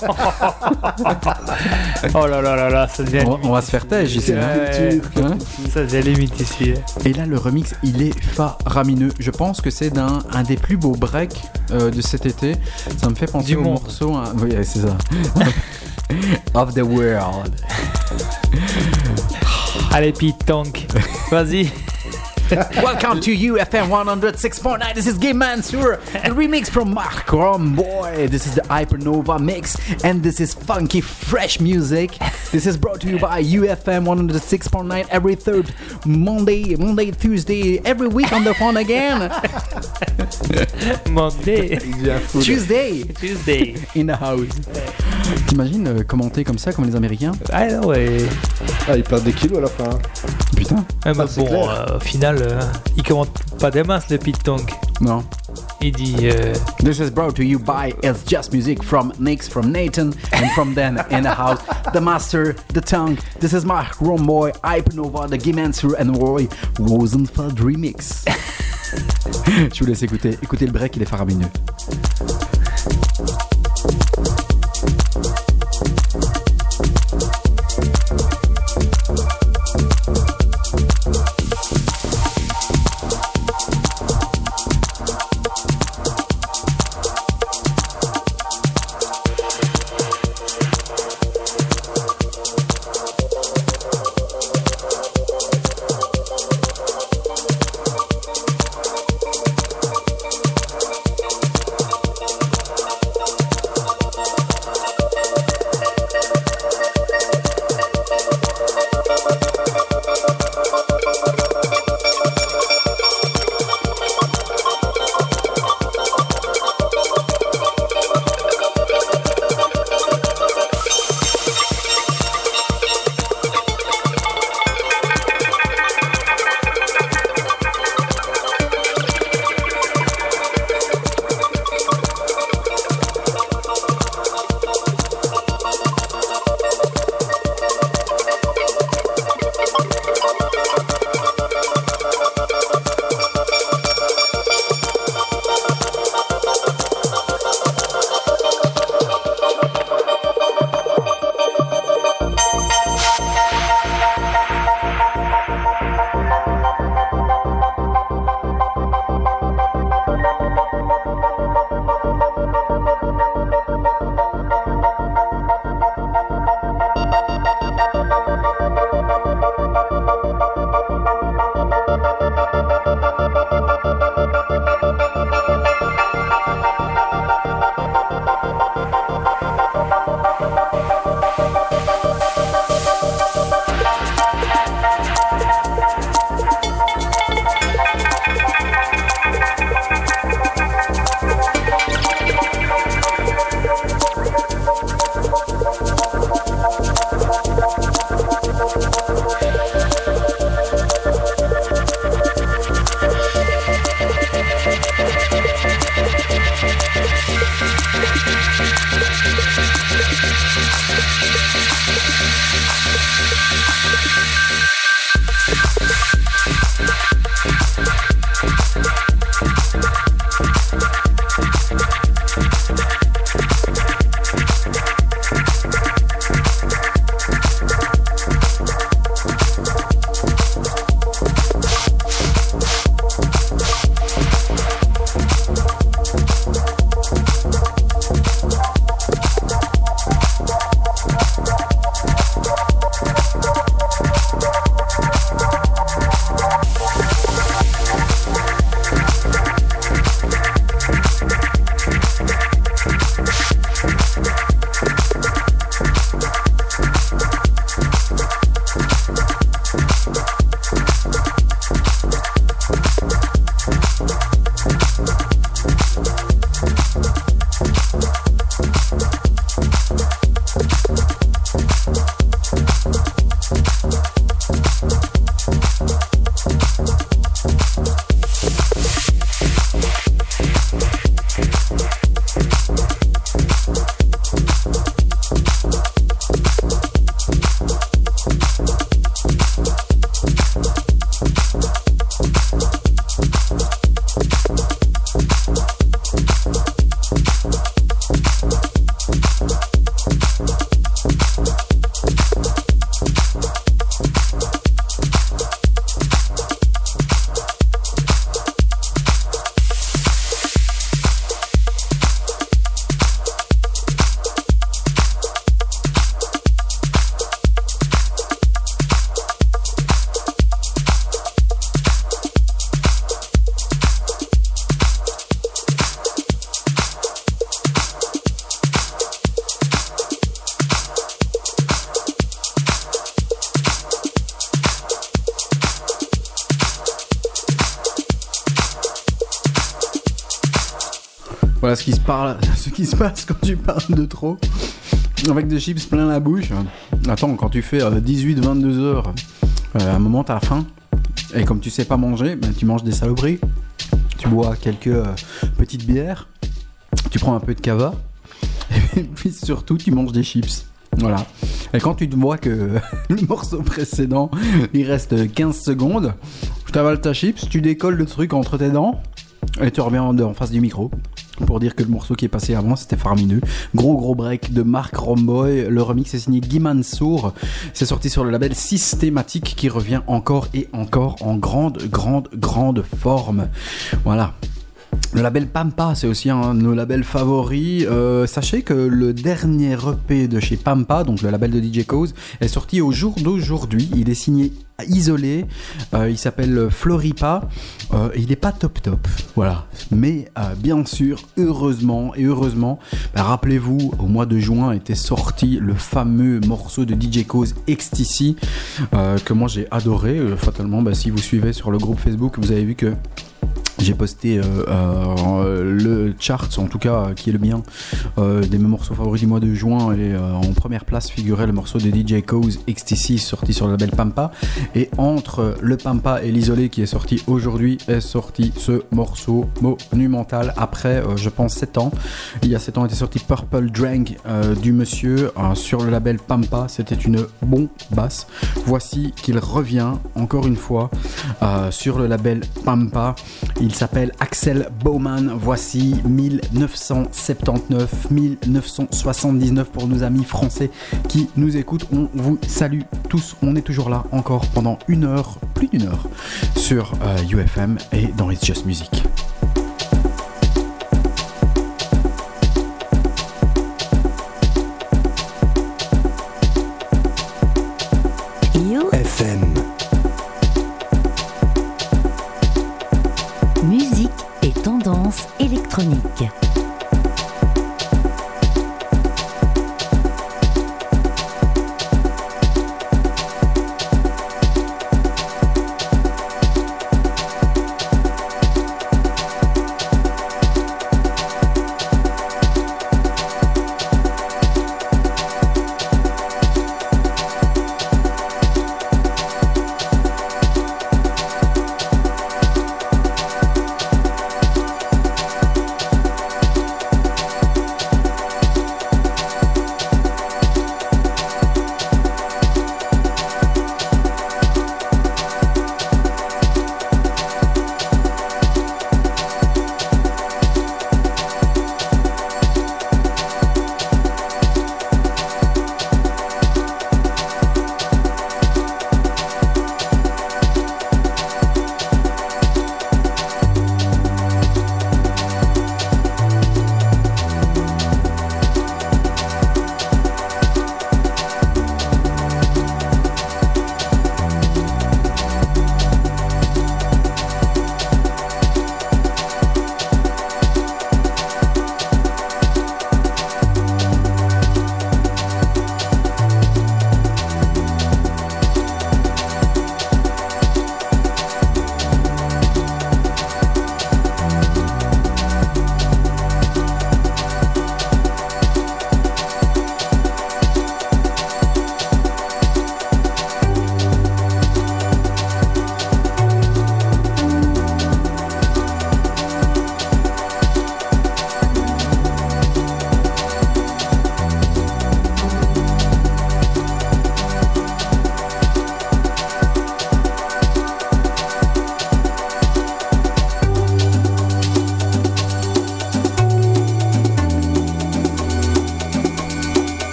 Oh là là là là, ça devient On, on va se faire têche ici. hein. Ouais, Hein ça devient limite ici. Et là, le remix, il est faramineux. Je pense que c'est d'un un des plus beaux breaks euh, de cet été. Ça me fait penser Du au monde. morceau. hein. Oui, c'est ça. of the world. Allez, Pete Tank. Vas-y. Welcome to UFM 106.9. This is Game Mansour. The remix from Mark Romboy. This is the Hypernova mix, and this is funky, fresh music. This is brought to you by UFM 106.9 every third Monday, Monday, Tuesday, every week on the phone again. Monday. Tuesday Tuesday. in the house. T'imagines euh, commenter comme ça, comme les Américains Ah non, ouais. Ah, il perd des kilos à la fin. hein. Putain. Ah, bah, c'est bon, clair. euh, au final, euh, il commente pas des masses, le Pete Tank. Non. Il dit. euh, This is brought to you by It's Just Music from Nix, from Nathan, and from Dan in the house. The Master, The Tongue. This is Mark Romboy, Hypernova, The Gimancer, and Roy Rosenfeld remix. Je vous laisse écouter. Écoutez le break, il est faramineux. Ce qui se passe quand tu parles de trop. Avec des chips plein la bouche. Attends, quand tu fais 18-22 heures, euh, à un moment t'as faim. Et comme tu sais pas manger, ben, tu manges des saloperies. Tu bois quelques euh, petites bières. Tu prends un peu de cava. Et puis surtout, tu manges des chips. Voilà. Et quand tu te vois que le morceau précédent, il reste 15 secondes, tu t'avales ta chips, tu décolles le truc entre tes dents et tu reviens en, en face du micro pour dire que le morceau qui est passé avant c'était faramineux. Gros gros break de Mark Romboy. Le remix est signé Guy. C'est sorti sur le label Systématique qui revient encore et encore en grande grande grande forme. Voilà. Le label Pampa, c'est aussi un de nos labels favoris. Euh, sachez que le dernier EP de chez Pampa, donc le label de DJ Cause, est sorti au jour d'aujourd'hui. Il est signé isolé. Euh, il s'appelle Floripa. Euh, il n'est pas top top. Voilà. Mais bien sûr, heureusement et heureusement, bah, rappelez-vous, au mois de juin était sorti le fameux morceau de DJ Cause Ecstasy que moi j'ai adoré. Fatalement, bah, si vous suivez sur le groupe Facebook, vous avez vu que j'ai posté euh, euh, le chart, en tout cas qui est le mien, euh, des mes morceaux favoris du mois de juin et en première place figurait le morceau de DJ Cause Ecstasy sorti sur le label Pampa et entre le Pampa et l'isolé qui est sorti aujourd'hui est sorti ce morceau monumental après je pense 7 ans. Il y a 7 ans était sorti Purple Drank du monsieur sur le label Pampa, c'était une bombe basse. Voici qu'il revient encore une fois sur le label Pampa. S'appelle Axel Bowman. Voici 1979-1979 pour nos amis français qui nous écoutent. On vous salue tous. On est toujours là encore pendant une heure, plus d'une heure, sur euh, UFM et dans It's Just Music. You électronique.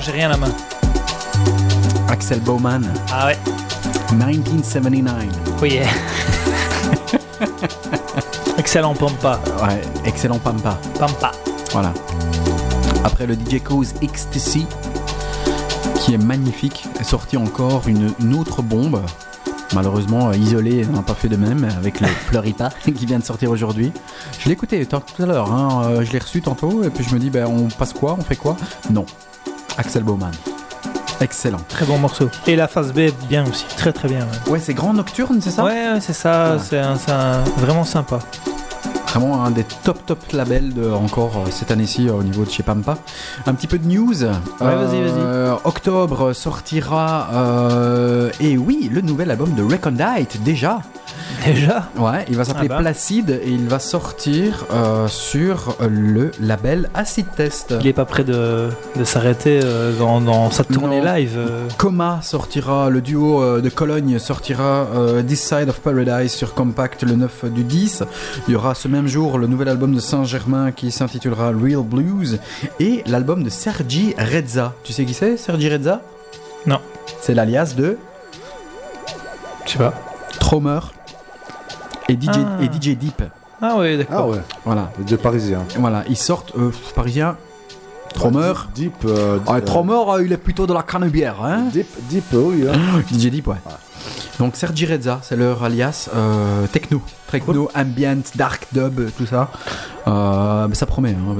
Non, j'ai rien à la main. Axel Bowman, Ah ouais. 1979. Oui. Excellent Pampa. Ouais, excellent Pampa. Pampa. Voilà. Après le DJ Cause XTC, qui est magnifique, est sorti encore une, une autre bombe. Malheureusement, euh, isolé n'a pas fait de même avec le Floripa qui vient de sortir aujourd'hui. Je l'ai écouté tout à l'heure, hein, euh, je l'ai reçu tantôt et puis je me dis, ben, on passe quoi? On fait quoi? Non. Axel Bowman. Excellent. Très bon morceau. Et la phase B, bien aussi. Très très bien. Ouais, Ouais, c'est Grand Nocturne, c'est ça? Ouais, ouais, c'est ça. Ouais. C'est un- c'est un- vraiment sympa. Vraiment un des top top labels de, encore euh, cette année-ci euh, au niveau de chez Pampa. Un petit peu de news. vas-y, Euh, Octobre sortira, euh, et oui, le nouvel album de Recondite déjà. Déjà Ouais, il va s'appeler Ah bah. Placide et il va sortir euh, sur le label Acid Test. Il est pas prêt de, de s'arrêter euh, dans, dans sa tournée Non. live. euh. Coma sortira, le duo de Cologne sortira This Side of Paradise sur Compact le 9 du 10. Il y aura ce même jour le nouvel album de Saint-Germain qui s'intitulera Real Blues et l'album de Sergi Rezza. Tu sais qui c'est Sergi Rezza Non. C'est l'alias de Je sais pas. Tromer et DJ, Ah. et DJ Deep. Ah ouais, d'accord. Ah ouais, Voilà, les deux parisiens. voilà, ils sortent euh, parisiens. Tromer. Deep, euh, Ah, euh, Tromer, euh, il est plutôt de la canebière, hein Deep, Deep, oui. hein. DJ Deep, ouais. Donc Sergi Rezza, c'est leur alias euh, techno. Techno, ambient, dark dub, tout ça. Euh, mais ça promet. Hein.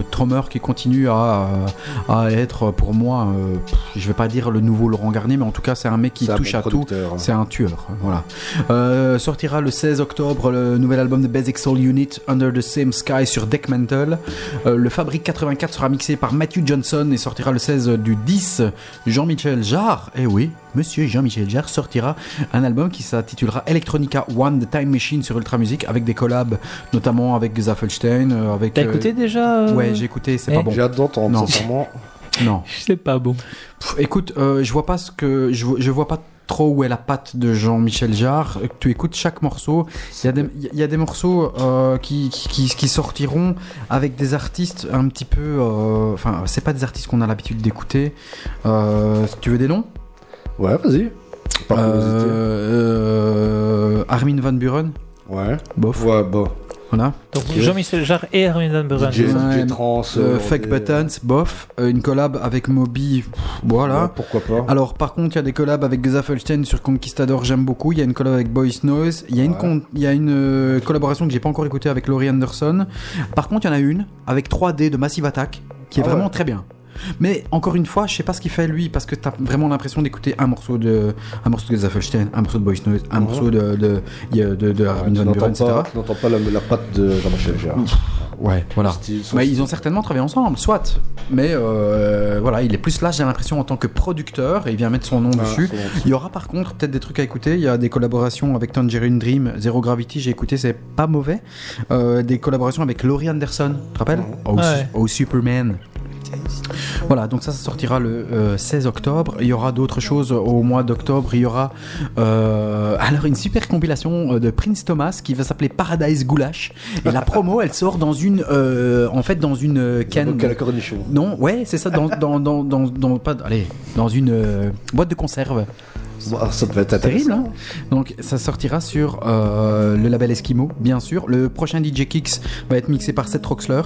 Qui continue à, euh, à être pour moi, euh, je vais pas dire le nouveau Laurent Garnier, mais en tout cas c'est un mec qui touche à tout. hein. C'est un tueur, voilà. Euh, sortira le 16 octobre le nouvel album de Basic Soul Unit, Under the Same Sky sur Deck Mantle. Euh, le Fabric 84 sera mixé par Matthew Johnson et sortira le 16 du 10. Jean-Michel Jarre, eh oui, monsieur Jean-Michel Jarre sortira un album qui s'intitulera Electronica One, The Time Machine sur Ultra Music avec des collabs, notamment avec Zaffelstein, euh, avec. T'as euh, écouté déjà euh, Ouais, j'ai écouté, c'est Eh pas bon. J'ai hâte d'entendre, Non. sincèrement. Non. C'est pas bon. Pff, écoute, euh, je vois pas ce que je, vois- je vois pas trop où est la patte de Jean-Michel Jarre. Tu écoutes chaque morceau. Il y a des, il y a des morceaux euh, qui, qui, qui sortiront avec des artistes un petit peu. euh, Enfin, c'est pas des artistes qu'on a l'habitude d'écouter. Euh, tu veux des noms? Ouais, vas-y. Euh, Armin Van Buren, Ouais. bof. Ouais, bon. Voilà. Donc. Jean-Michel Jarre et Armin Van Buren. DJ, Ouais, DJ trans. Euh, euh, Fake des- Buttons, bof. Euh, une collab avec Moby, voilà. Ouais, pourquoi pas. Alors par contre, il y a des collabs avec Zaffelstein sur Conquistador, j'aime beaucoup. Il y a une collab avec Boys Noise. Il y a une, Ouais. con- il y a une euh, collaboration que j'ai pas encore écoutée avec Laurie Anderson. Par contre, il y en a une avec 3D de Massive Attack qui est Ah ouais. vraiment très bien. Mais encore une fois, je sais pas ce qu'il fait lui parce que t'as vraiment l'impression d'écouter un morceau de un morceau de Zaffelstein, un morceau de Boys Noise, un morceau de de de, de, de Armin Van n'entends Buren, etc. pas, tu n'entends pas la, la patte de Jean-Michel Jarre. Ouais, voilà. Mais ils ont certainement travaillé ensemble, soit. Mais euh, voilà, il est plus là, j'ai l'impression, en tant que producteur, et il vient mettre son nom Ah, dessus. Il y aura par contre peut-être des trucs à écouter. Il y a des collaborations avec Tangerine Dream, Zero Gravity, j'ai écouté, c'est pas mauvais. Euh, des collaborations avec Laurie Anderson, tu te rappelles? Ouais. au Superman. Voilà, donc ça, ça sortira le euh, 16 octobre. Il y aura d'autres choses au mois d'octobre. Il y aura euh, alors une super compilation euh, de Prince Thomas qui va s'appeler Paradise Goulash. Et la promo, elle sort dans une, euh, en fait, dans une euh, canne. Donc, à la cornichon. Non, ouais, c'est ça, dans, dans, dans, dans, dans- pas, allez, dans une euh, boîte de conserve. Bah, ça être Terrible, hein Donc ça sortira sur euh, le label Eskimo, bien sûr. Le prochain DJ Kicks va être mixé par Seth Roxler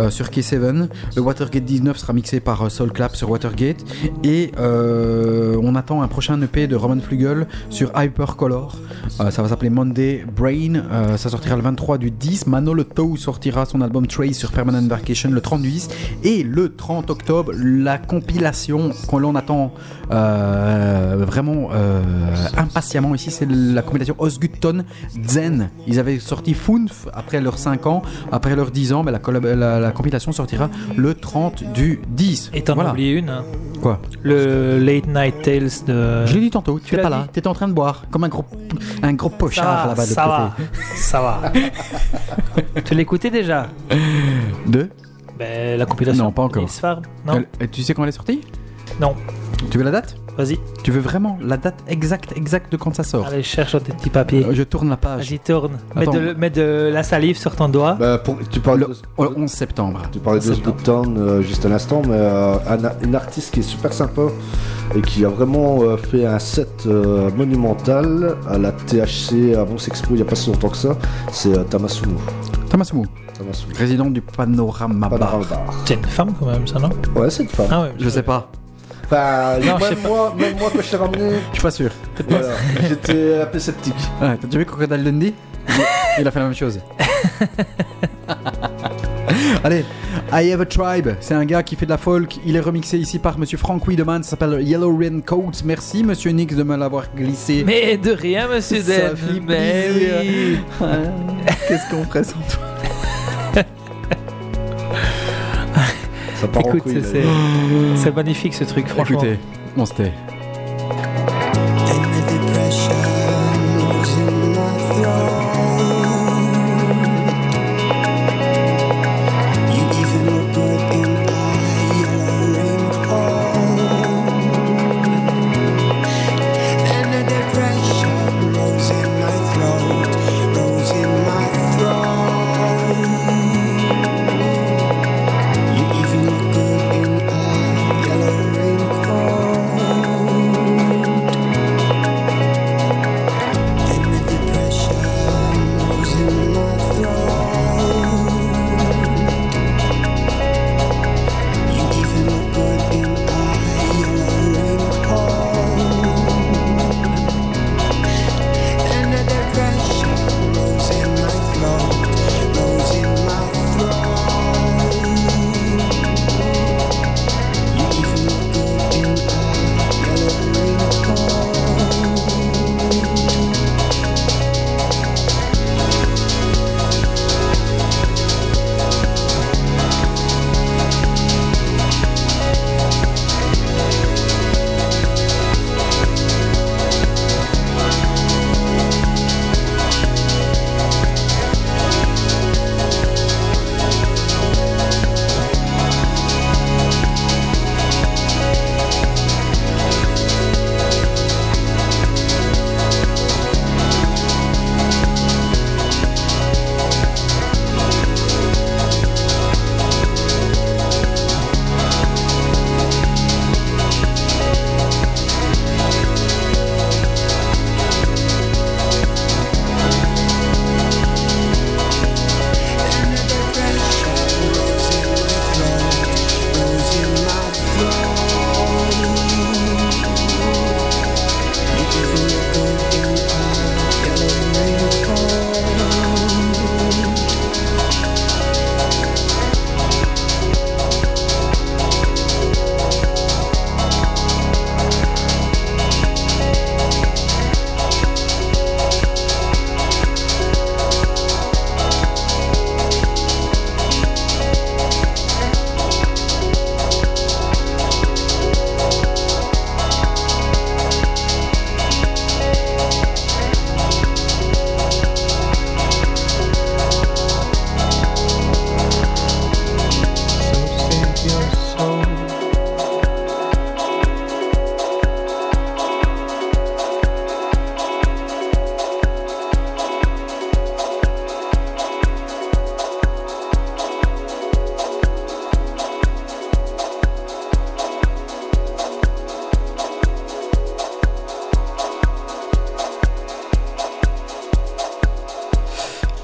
euh, sur K7. Le Watergate 19 sera mixé par euh, Soul Clap sur Watergate. Et on attend un prochain EP de Roman Flugel sur Hypercolor. Ça va s'appeler Monday Brain. Ça sortira le 23 du 10. Manolo Toe sortira son album Trace sur Permanent Vacation le 30 du 10. Et le 30 octobre, la compilation qu'on attend euh, euh, impatiemment ici, c'est la compilation Osgutton Zen. Ils avaient sorti Funf après leurs 5 ans, après leurs 10 ans, mais la, collab- la- la compilation sortira le 30 du 10. Et t'en Voilà. as oublié une. hein. Quoi? Le Late Night Tales de. Je l'ai dit tantôt, tu l'as pas là, tu étais en train de boire, comme un gros, un gros pochard là-bas de ça côté. va, ça va. tu l'écoutais déjà? Deux ben, La compilation. Non, pas encore. Farm Non Elle- tu sais quand elle est sortie? Non. Tu veux la date? Vas-y, Tu veux vraiment la date exacte, exacte de quand ça sort allez, cherche dans tes petits papiers. Euh, Je tourne la page. Vas-y, tourne. Mets de, mets de la salive sur ton doigt. Bah, pour, tu parlais Le, de, le 11 septembre. tu parlais de. Town euh, juste à l'instant, mais euh, un- une artiste qui est super sympa et qui a vraiment euh, fait un set euh, monumental à la THC à Mons Expo il n'y a pas si longtemps que ça, c'est euh, Tamasumu. Tamasumu, résident du Panorama Bar. bar. C'est une femme quand même, ça, non? Ouais, c'est une femme. Ah ouais. Je sais pas, Enfin, Non, je sais même, moi, même moi, quand je t'ai ramené, je suis pas sûr. voilà, j'étais un peu sceptique. Ouais, T'as déjà vu Crocodile Dundee? Il a fait la même chose. Allez, I Have a Tribe, c'est un gars qui fait de la folk. Il est remixé ici par monsieur Frank Wiedemann. Ça s'appelle Yellow Raincoat. Merci, monsieur Nix, de me l'avoir glissé. Mais de rien, monsieur fait Mais oui. Qu'est-ce qu'on ferait sans toi Ça part en Écoute, c'est magnifique ce truc, franchement. Écoutez, on se tait.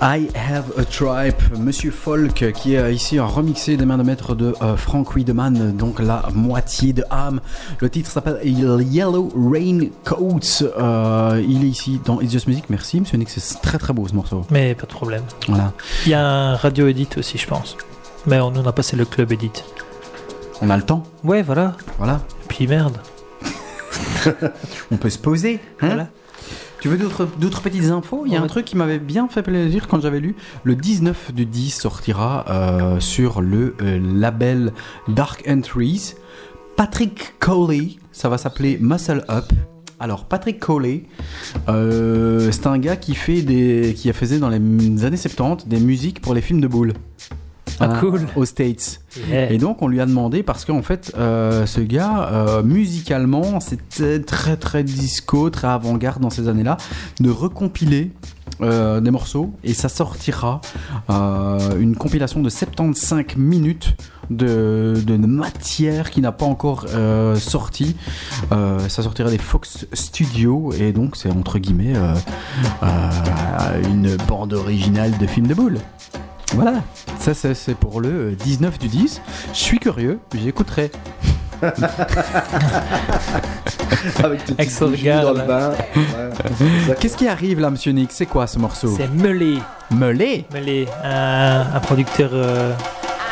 I Have a Tribe, Monsieur Folk, qui est ici remixé des mains de maître de euh, Frank Wiedemann, donc la moitié de âme. Le titre s'appelle Yellow Raincoats. Euh, il est ici dans It's Just Music. Merci, Monsieur Nick, c'est très très beau ce morceau. Mais pas de problème. Voilà. Il y a un radio edit aussi, je pense. Mais on en a passé le club edit. On a le temps, Ouais, voilà. voilà. Puis merde. On peut se poser. hein? Voilà. Tu veux d'autres petites infos? Il y a un truc qui m'avait bien fait plaisir quand j'avais lu. Le 19 du 10 sortira euh, sur le euh, label Dark Entries. Patrick Coley, ça va s'appeler Muscle Up. Alors Patrick Coley, euh, c'est un gars qui fait des, qui faisait dans les années 70 des musiques pour les films de boules. Ah, cool. aux States. Yeah. Et donc on lui a demandé parce qu'en fait euh, ce gars euh, musicalement c'était très très disco, très avant-garde dans ces années-là, de recompiler euh, des morceaux et ça sortira euh, une compilation de 75 minutes de, de matière qui n'a pas encore euh, sorti. Euh, ça sortira des Fox Studios et donc c'est entre guillemets euh, euh, une bande originale de film de boule. Voilà, ça c'est pour le 19 du 10. Je suis curieux, j'écouterai. Avec tes Avec petites son bougies regard, dans le bain. Ouais. Qu'est-ce qui arrive là, monsieur Nick C'est quoi ce morceau? C'est Melé. Melé Melé, un, un producteur euh,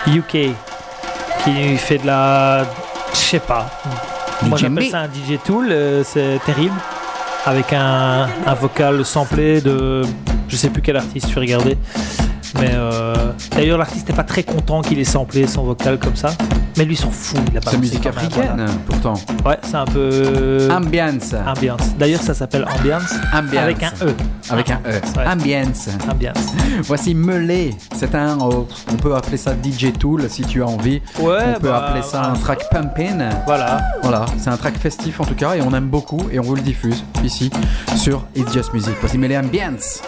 UK qui fait de la. Je sais pas. Moi j'appelle ça un DJ Tool, euh, c'est terrible. Avec un, un vocal samplé de. Je sais plus quel artiste, je vais regarder. Mais euh, d'ailleurs, l'artiste n'est pas très content qu'il ait samplé son vocal comme ça. Mais lui, s'en fout. il a pas C'est musique africaine, pourtant. Ouais, c'est un peu. Ambiance. Ambiance. D'ailleurs, ça s'appelle Ambiance. Ambiance. Avec un E. Avec un E. Ouais. Ambiance. Ambiance. Voici Melé. C'est un. oh, on peut appeler ça DJ Tool si tu as envie. Ouais, on peut bah, appeler ça un track pumpin. Voilà. Voilà, c'est un track festif en tout cas et on aime beaucoup et on vous le diffuse ici sur It's Just Music. Voici Melé Ambiance.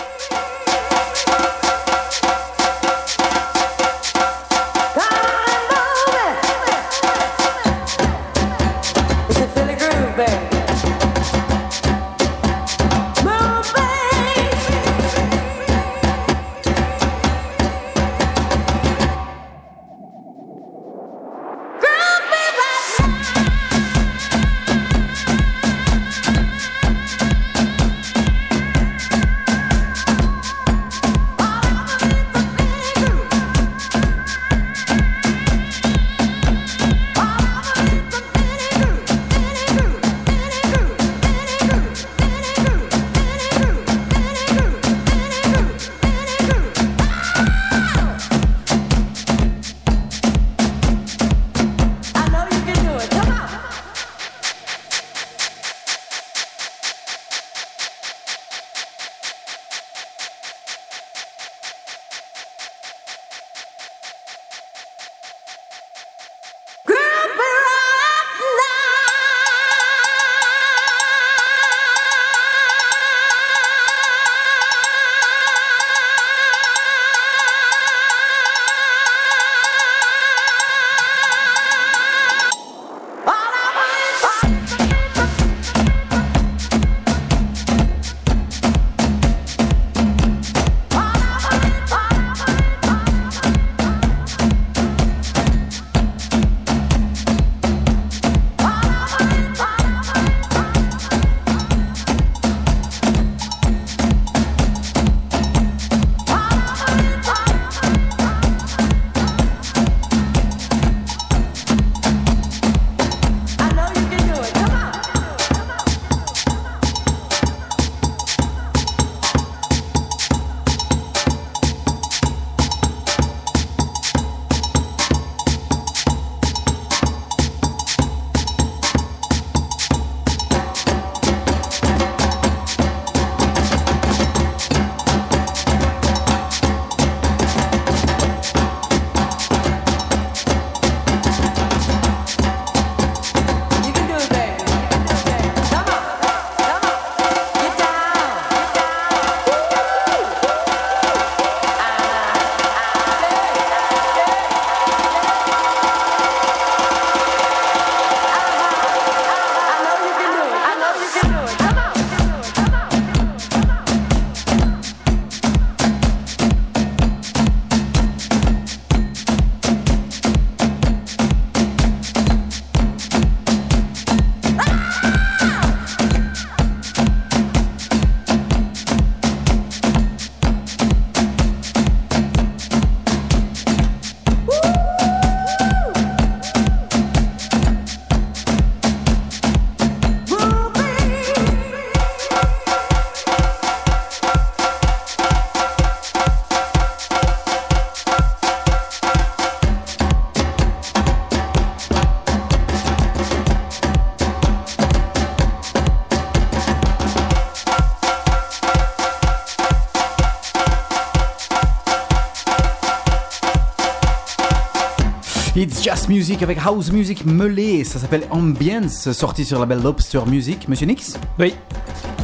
Music avec House Music Meulé. Ça s'appelle Ambience, sorti sur la belle Lobster Music. Monsieur Nix Oui.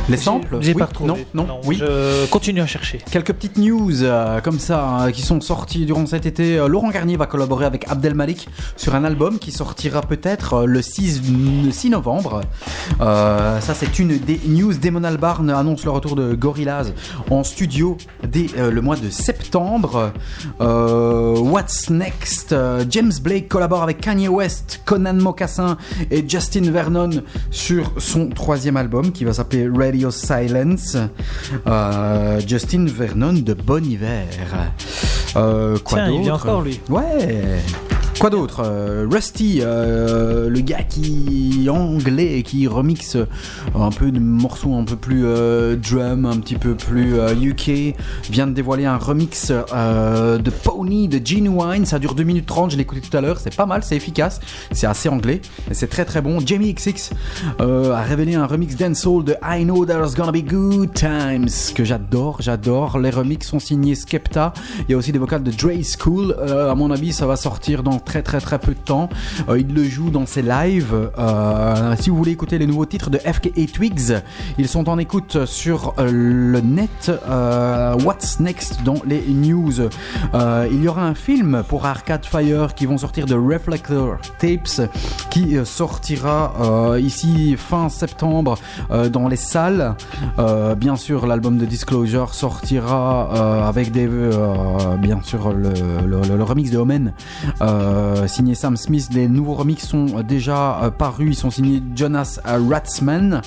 Les samples J'ai Oui. pas retrouvé. Non, non, oui. Je continue à chercher. Quelques petites news euh, comme ça euh, qui sont sorties durant cet été. Euh, Laurent Garnier va collaborer avec Abdel Malik sur un album qui sortira peut-être le 6, le 6 novembre. Ça, c'est une des news. Damon Albarn annonce le retour de Gorillaz en studio dès euh, le mois de septembre. Euh, What's next? Euh, James Blake collabore avec Kanye West, Conan Mocassin et Justin Vernon sur son troisième album qui va s'appeler Radio Silence. Justin Vernon de Bon Hiver. Quoi Tiens, il vient d'autre? encore, lui. Ouais. Quoi d'autre? Rusty, le gars qui anglais qui remixe un peu de morceaux un peu plus euh, drum, un petit peu plus euh, UK, vient de dévoiler un remix euh, de Pony de Genuine. Ça dure 2 minutes 30, je l'ai écouté tout à l'heure. C'est pas mal, c'est efficace, c'est assez anglais c'est très très bon. Jamie XX euh, a révélé un remix dancehall de I Know There's Gonna Be Good Times que j'adore, j'adore. Les remix sont signés Skepta. Il y a aussi des vocales de Dre School. Euh, à mon avis, ça va sortir dans très très très peu de temps. Euh, il le joue dans ses lives. Euh, si vous voulez écouter les nouveaux titres de FK Twigs, ils sont en écoute sur euh, le net. Euh, What's next dans les news Euh, Il y aura un film pour Arcade Fire qui vont sortir de Reflector Tapes qui sortira ici fin septembre dans les salles. Bien sûr, l'album de Disclosure sortira avec des, bien sûr le, remix de Omen signé Sam Smith. Les nouveaux remix sont déjà parus. Ils sont signés Jonas Ratzman.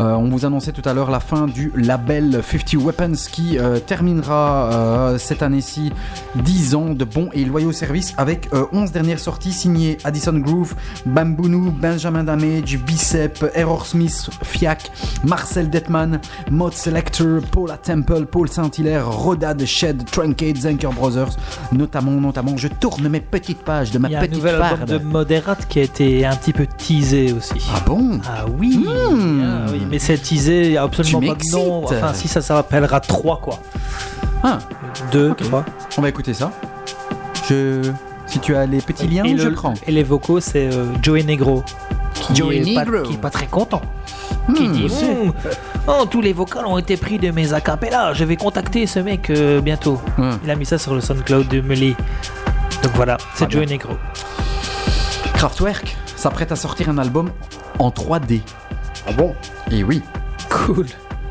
Euh, on vous annonçait tout à l'heure la fin du label 50 Weapons qui euh, terminera euh, cette année-ci 10 ans de bons et loyaux services avec euh, 11 dernières sorties signées Addison Groove, Bambounou, Benjamin Damage, Bicep, Error Smith, Fiac, Marcel Detman, Mod Selector, Paula Temple, Paul Saint-Hilaire, Rodad, Shed, Truncate, Zenker Brothers, notamment, notamment, je tourne mes petites pages de ma Il y a un petite nouvel album farde. de Moderate qui a été un petit peu teasé aussi. Ah bon? Ah oui, Hmm. Ah oui, mais c'est teasé, il y a absolument Tu pas de nom. Enfin, si ça s'appellera 3 quoi. Ah, 2, Ok. 3. on va écouter ça. Je... Si tu as les petits liens, et, je le- prends. et les vocaux, c'est euh, Joey Negro. Qui Joey est pas- Negro. qui est pas très content. Qui Hmm. dit Hmm, Oh, tous les vocals ont été pris de mes acapellas. Je vais contacter ce mec euh, bientôt. Il a mis ça sur le SoundCloud de Melee. Donc voilà, c'est Ah, Joey bien. Negro. Kraftwerk s'apprête à sortir un album en 3D. Ah bon Et oui. Cool.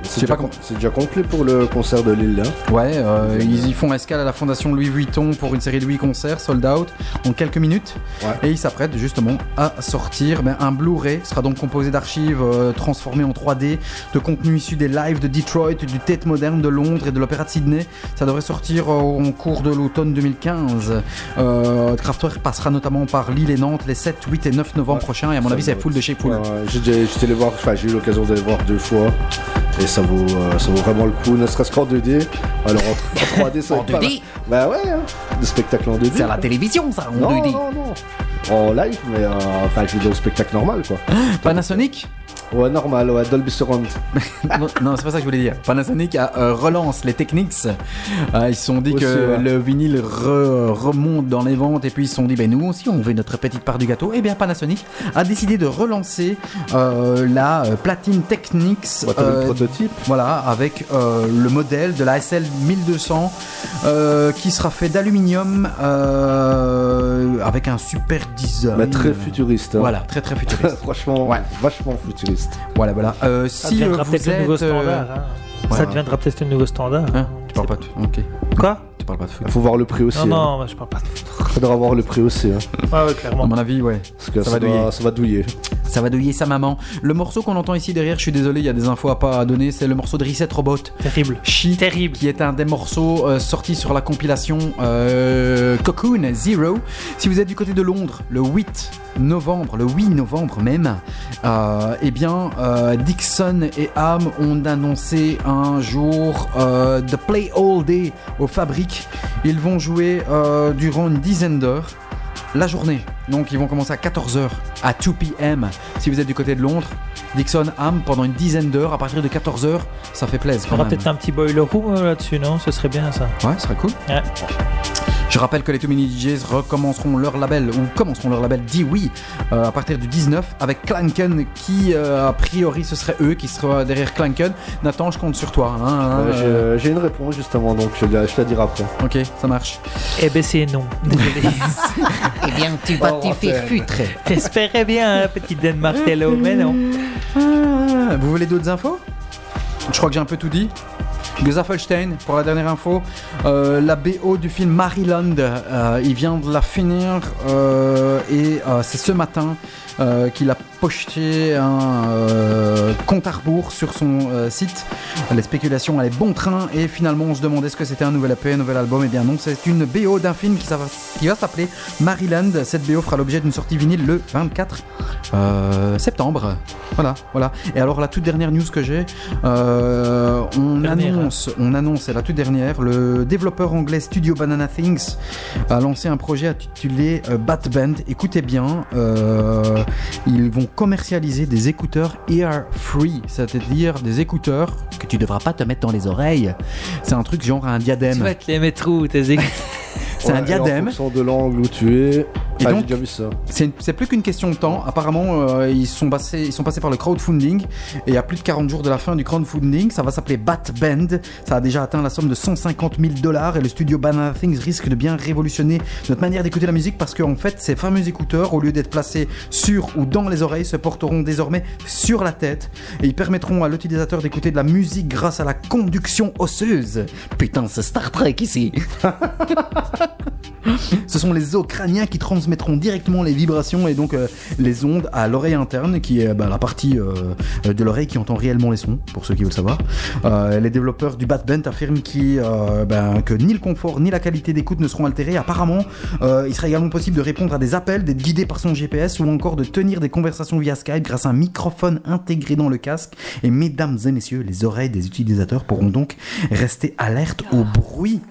C'est déjà, com- complet pour le concert de Lille. Hein. Ouais, euh, ils y font escale à la fondation Louis Vuitton pour une série de 8 concerts sold out en quelques minutes. Ouais. Et ils s'apprêtent justement à sortir ben, un Blu-ray. sera donc composé d'archives euh, transformées en 3D, de contenu issu des lives de Detroit, du Tate Moderne de Londres et de l'Opéra de Sydney. Ça devrait sortir euh, en cours de l'automne 2015. Euh, Kraftwerk passera notamment par Lille et Nantes les 7, 8 et 9 novembre Ouais. prochains. Et à mon Ça avis, c'est full de chez full. J'ai eu l'occasion d'aller voir deux fois et ça vaut, euh, ça vaut vraiment le coup, ne serait-ce qu'en 2D. Alors en, en 3D, ça va En être pas 2D? mal. Bah ouais, hein, le spectacle en 2D. C'est à la télévision, ça, en non, 2D. non, non. En live, mais euh, enfin je veux dire au spectacle normal quoi. Panasonic? Ouais, normal, ouais, Dolby Surround. non, c'est pas ça que je voulais dire. Panasonic a, euh, relance les Technics. Euh, ils se sont dit Aussi, que ouais. le vinyle re- remonte dans les ventes et puis ils se sont dit, ben nous aussi on veut notre petite part du gâteau. Et bien Panasonic a décidé de relancer euh, la platine Technics. Bah, le prototype. voilà, avec le modèle de la SL 1200 euh, qui sera fait d'aluminium avec un super design. Mais très futuriste. hein. Voilà, très très futuriste. Franchement, Ouais. vachement futuriste. Voilà, voilà. Euh, Ça si euh, deviendra vous peut-être le êtes, nouveau euh, standard. hein. ouais. Ça deviendra peut-être le nouveau standard. Hein, tu parles pas de... Quoi Tu parles pas de foot. Il faut voir le prix aussi. Non, hein. non, je parle pas. Faudra voir le prix aussi. Hein. Ouais, ouais, À clairement. mon avis, ouais. Parce que Ça ça, va va douiller. ça va douiller. Ça va douiller sa maman. Le morceau qu'on entend ici derrière, je suis désolé, il y a des infos à pas donner, c'est le morceau de Reset Robot. Terrible. Chi, Terrible. qui est un des morceaux euh, sortis sur la compilation euh, Cocoon Zero. Si vous êtes du côté de Londres, le 8 novembre, le 8 novembre même, euh, eh bien, euh, Dixon et Ham ont annoncé un jour euh, de Play All Day aux fabriques. Ils vont jouer euh, durant une dizaine d'heures. La journée, donc ils vont commencer à 14h à 2 p.m. Si vous êtes du côté de Londres, Dixon Ham pendant une dizaine d'heures à partir de 14h, ça fait plaisir. Il y aura peut-être un petit boiler room euh, là-dessus, non? Ce serait bien ça. Ouais, ce serait cool. Ouais. Je rappelle que les Too Many DJs recommenceront leur label, ou commenceront leur label Dit Oui, euh, à partir du 19, avec Clanken, qui euh, a priori ce serait eux qui sera derrière Clanken. Nathan, je compte sur toi. hein, hein, Euh, euh, j'ai- une réponse justement, donc je, te la dirai après. Ok, ça marche. Eh ben c'est non. Eh bien, tu vas t'y faire futre. J'espérais bien, hein, petit Dan Martello, mais non. Ah, vous voulez d'autres infos? Je crois que j'ai un peu tout dit. Gesaffelstein, pour la dernière info, euh, la BO du film Maryland, euh, il vient de la finir euh, et c'est ce matin qu'il a posté un compte à rebours sur son site. Les spéculations allaient bon train et finalement on se demandait ce que c'était un nouvel EP, un nouvel album. Et bien non, c'est une BO d'un film qui, va- qui va s'appeler Maryland. Cette BO fera l'objet d'une sortie vinyle le 24 euh, septembre. Voilà, voilà. Et alors la toute dernière news que j'ai, on Dernière, annonce, on annonce, c'est la toute dernière, le développeur anglais Studio Banana Things a lancé un projet intitulé euh, Bat Band. Écoutez bien, euh, ils vont commercialiser des écouteurs ear free, c'est-à-dire des écouteurs que tu devras pas te mettre dans les oreilles. C'est un truc genre un Tu diadème. vas te les mettre où tes écoutes C'est un Ouais, En diadème. fonction de l'angle où tu es. Ah, j'ai déjà vu ça. C'est c'est plus qu'une question de temps. Apparemment, euh, ils, sont passés, ils sont passés par le crowdfunding. Et à plus de 40 jours de la fin du crowdfunding, ça va s'appeler Bat Band. Ça a déjà atteint la somme de 150 000 dollars. Et le studio Banana Things risque de bien révolutionner notre manière d'écouter la musique. Parce qu'en fait, ces fameux écouteurs, au lieu d'être placés sur ou dans les oreilles, se porteront désormais sur la tête. Et ils permettront à l'utilisateur d'écouter de la musique grâce à la conduction osseuse. Putain, c'est Star Trek ici. Ce sont les os crâniens qui transmettront directement les vibrations et donc euh, les ondes à l'oreille interne, qui est bah, la partie euh, de l'oreille qui entend réellement les sons, pour ceux qui veulent savoir. Euh, les développeurs du Bat Band affirment ben, que ni le confort ni la qualité d'écoute ne seront altérés. Apparemment, il sera également possible de répondre à des appels, d'être guidé par son GPS ou encore de tenir des conversations via Skype grâce à un microphone intégré dans le casque. Et mesdames et messieurs, les oreilles des utilisateurs pourront donc rester alertes au bruit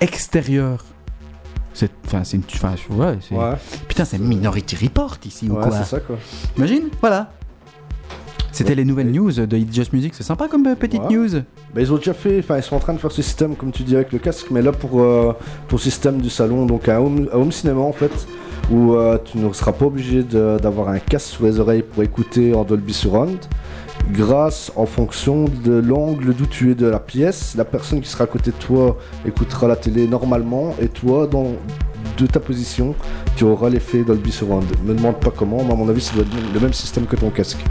extérieur. C'est, enfin, c'est une, enfin, ouais, putain, c'est Minority Report ici ou quoi c'est ça quoi. Imagine, voilà. C'était les nouvelles news de It's Just Music, c'est sympa comme euh, petite news. Bah, ils ont déjà fait, enfin ils sont en train de faire ce système comme tu dis avec le casque, mais là pour euh, ton système du salon, donc un home, cinéma en fait, où euh, tu ne seras pas obligé d'avoir un casque sur les oreilles pour écouter en Dolby Surround. Grâce en fonction de l'angle d'où tu es de la pièce, la personne qui sera à côté de toi écoutera la télé normalement et toi dans de ta position, tu auras l'effet Dolby Surround. Me demande pas comment, mais à mon avis, ça doit être le même système que ton casque.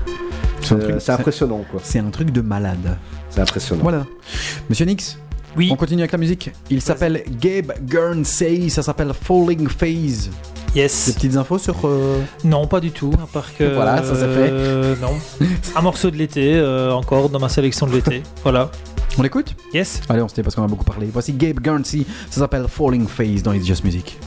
C'est c'est impressionnant quoi. C'est un truc de malade. C'est impressionnant. Voilà. Monsieur Nix, Oui. on continue avec la musique. Il s'appelle Gabe Guernsey, ça s'appelle Falling Phase. Des Yes. petites infos sur. euh, Non, pas du tout. À part que. Voilà, ça, c'est fait. euh, non. Un morceau de l'été, euh, encore dans ma sélection de l'été. Voilà. On l'écoute? Yes. Allez, on se tait parce qu'on a beaucoup parlé. Voici Gabe Guernsey, ça s'appelle Falling Phase dans It's Just Music.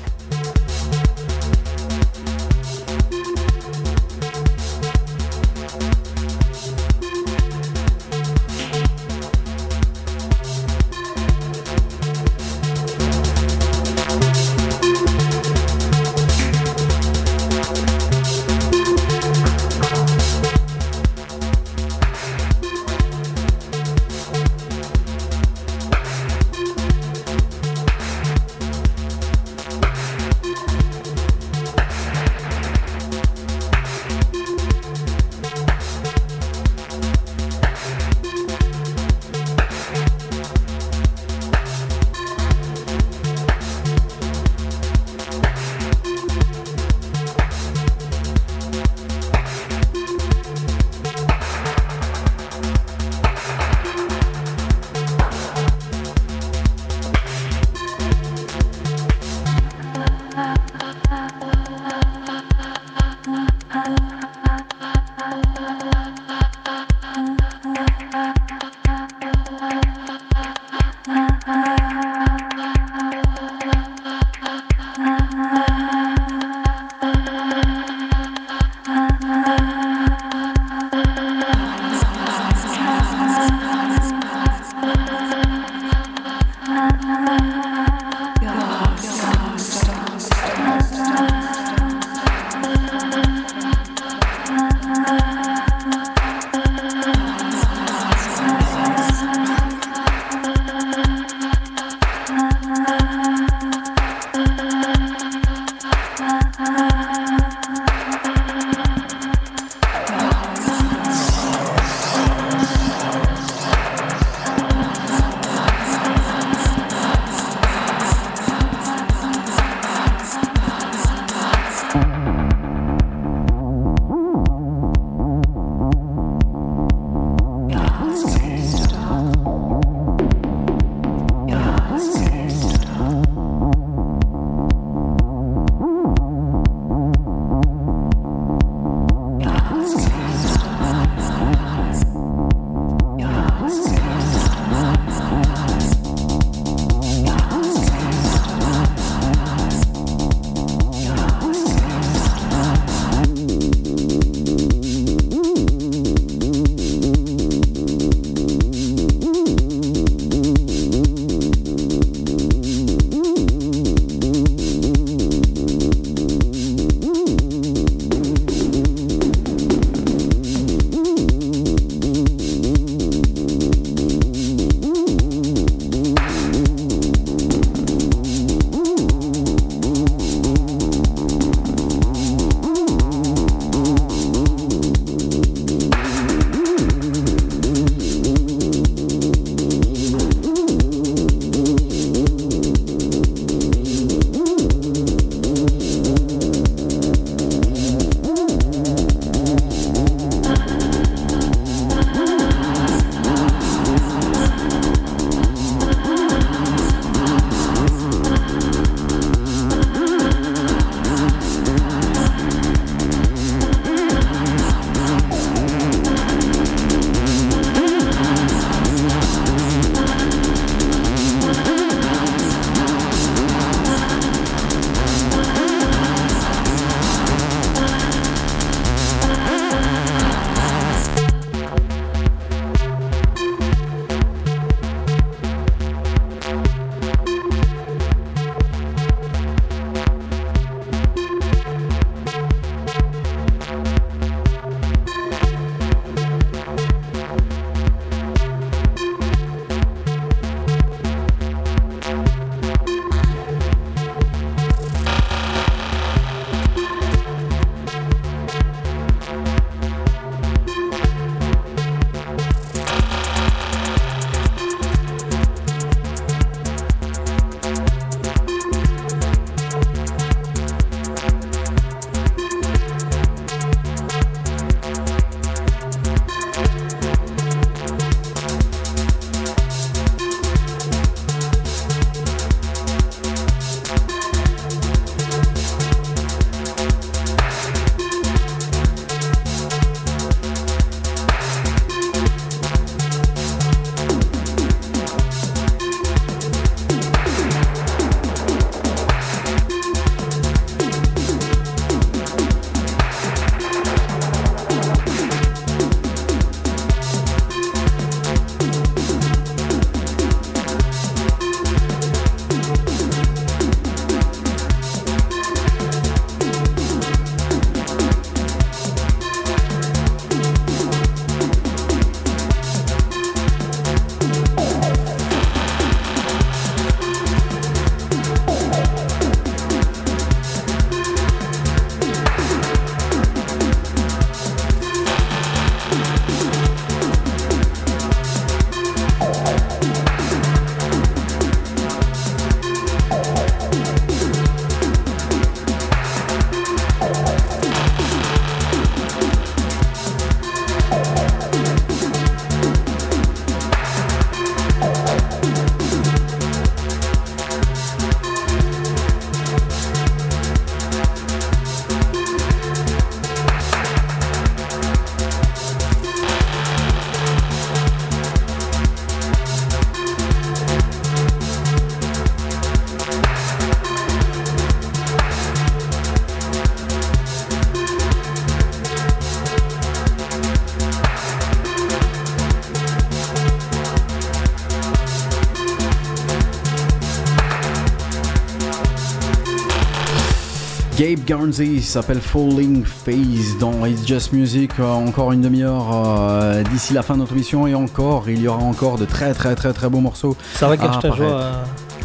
Gabe Guernsey s'appelle Falling Phase dans It's Just Music. Euh, encore une demi-heure euh, d'ici la fin de notre émission et encore, il y aura encore de très très très très beaux morceaux. Ça va, à gâche ta joie. euh.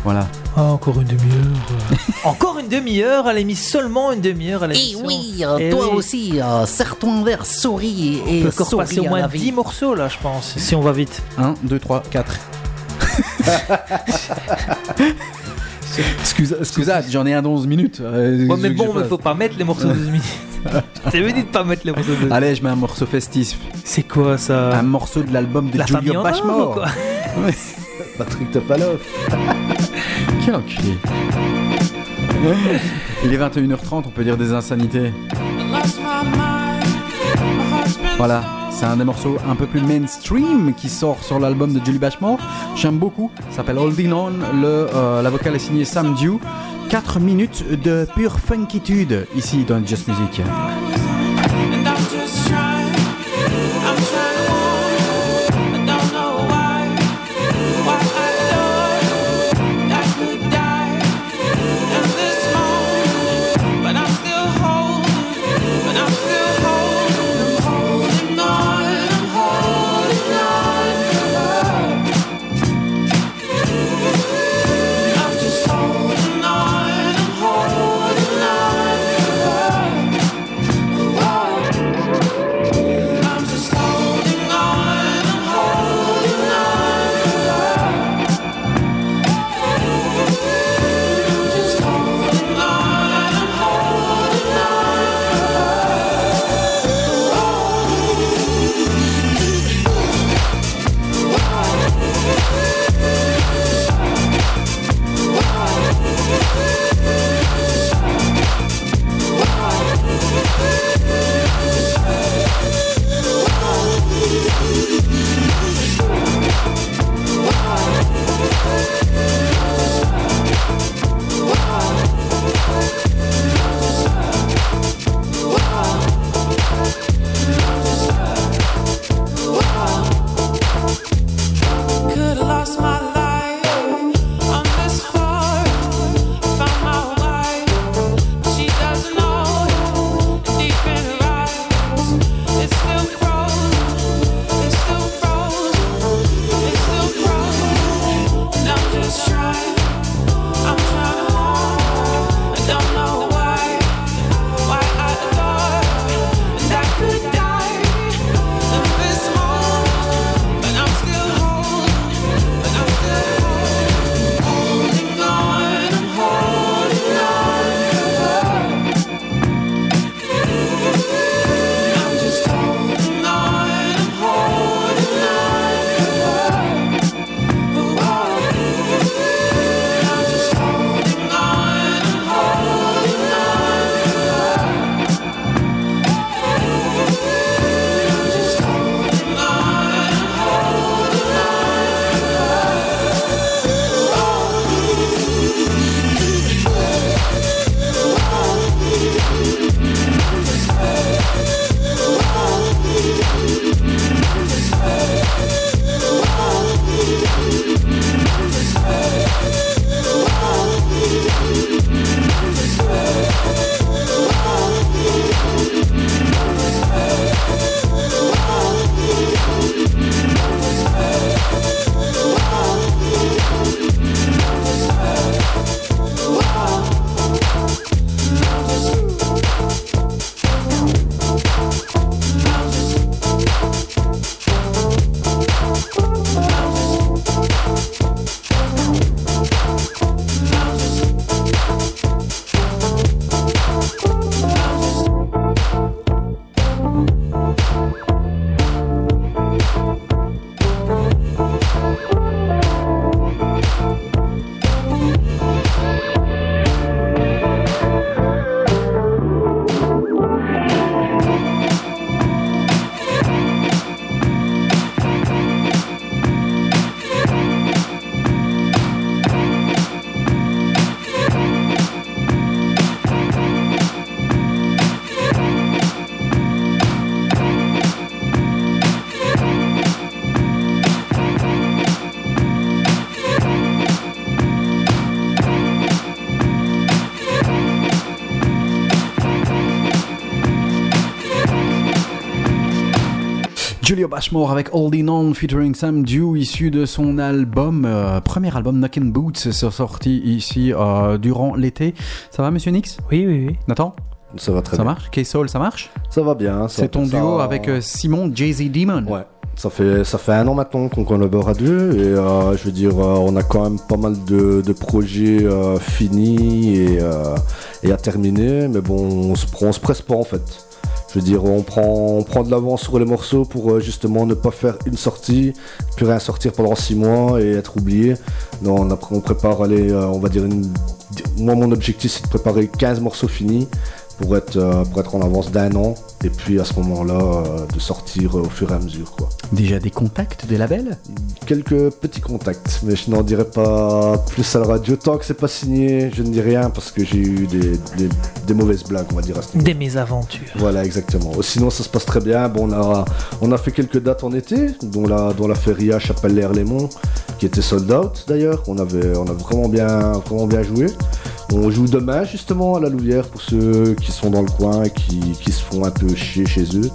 Voilà. Ah, encore une demi-heure. encore une demi-heure, elle a mis seulement une demi-heure à Et l'émission. oui, euh, Eh toi oui. aussi, euh, serre-toi verre, souris On et peut encore souris passer au moins la 10 vie. morceaux là, je pense, si on va vite. 1, 2, 3, 4. Excuse, excusez, j'en ai un dans 11 minutes. Euh, Ouais, mais bon, mais faut pas mettre les morceaux de 12 minutes. Je t'avais dit de pas mettre les morceaux de 12 minutes. Allez, je mets un morceau festif. C'est quoi ça Un morceau de l'album de La famille Julio en or, ou Bashmore. quoi Ouais. Patrick Topalov. Quel enculé. Il est 21h30, on peut dire des insanités. Voilà, c'est un des morceaux un peu plus mainstream qui sort sur l'album de Julie Bashmore. J'aime beaucoup, s'appelle Holding On. Le, euh, la vocale est signée Sam Dew. 4 minutes de pure funkitude ici dans Just Music. Julio Bashmore avec Holding On featuring Sam Dew issu de son album, euh, premier album Knockin' Boots, sorti ici euh, durant l'été. Ça va monsieur Nix? Oui, oui, oui. Nathan? Ça va très Ça bien. marche? K-Soul, ça marche? Ça va bien. C'est ton ça- duo avec euh, Simon Jay-Z Demon Ouais. Ça fait, ça fait un an maintenant qu'on collabore à deux et euh, je veux dire, euh, on a quand même pas mal de, de projets euh, finis et, euh, et à terminer, mais bon, on se, on se presse pas en fait. Je veux dire, on prend, on de l'avance sur les morceaux pour euh, justement ne pas faire une sortie, puis rien sortir pendant six mois et être oublié. Non, on, prépare, euh, on va dire, moi mon objectif c'est de préparer 15 morceaux finis pour être, euh, pour être en avance d'un an et puis à ce moment-là de sortir au fur et à mesure. Déjà des contacts des labels Quelques petits contacts, mais je n'en dirai pas plus à la radio. Tant que c'est pas signé, je ne dis rien parce que j'ai eu des, des- des mauvaises blagues, on va dire à ce niveau. Des mésaventures. Voilà, exactement. Sinon, ça se passe très bien. Bon, on a, on a fait quelques dates en été, dont la, dont la feria Chapelle-l'Air-Lémont, qui était sold out d'ailleurs. On avait, on a vraiment bien, vraiment bien joué. On joue demain justement à la Louvière pour ceux qui sont dans le coin et qui, qui se font un peu chier chez eux.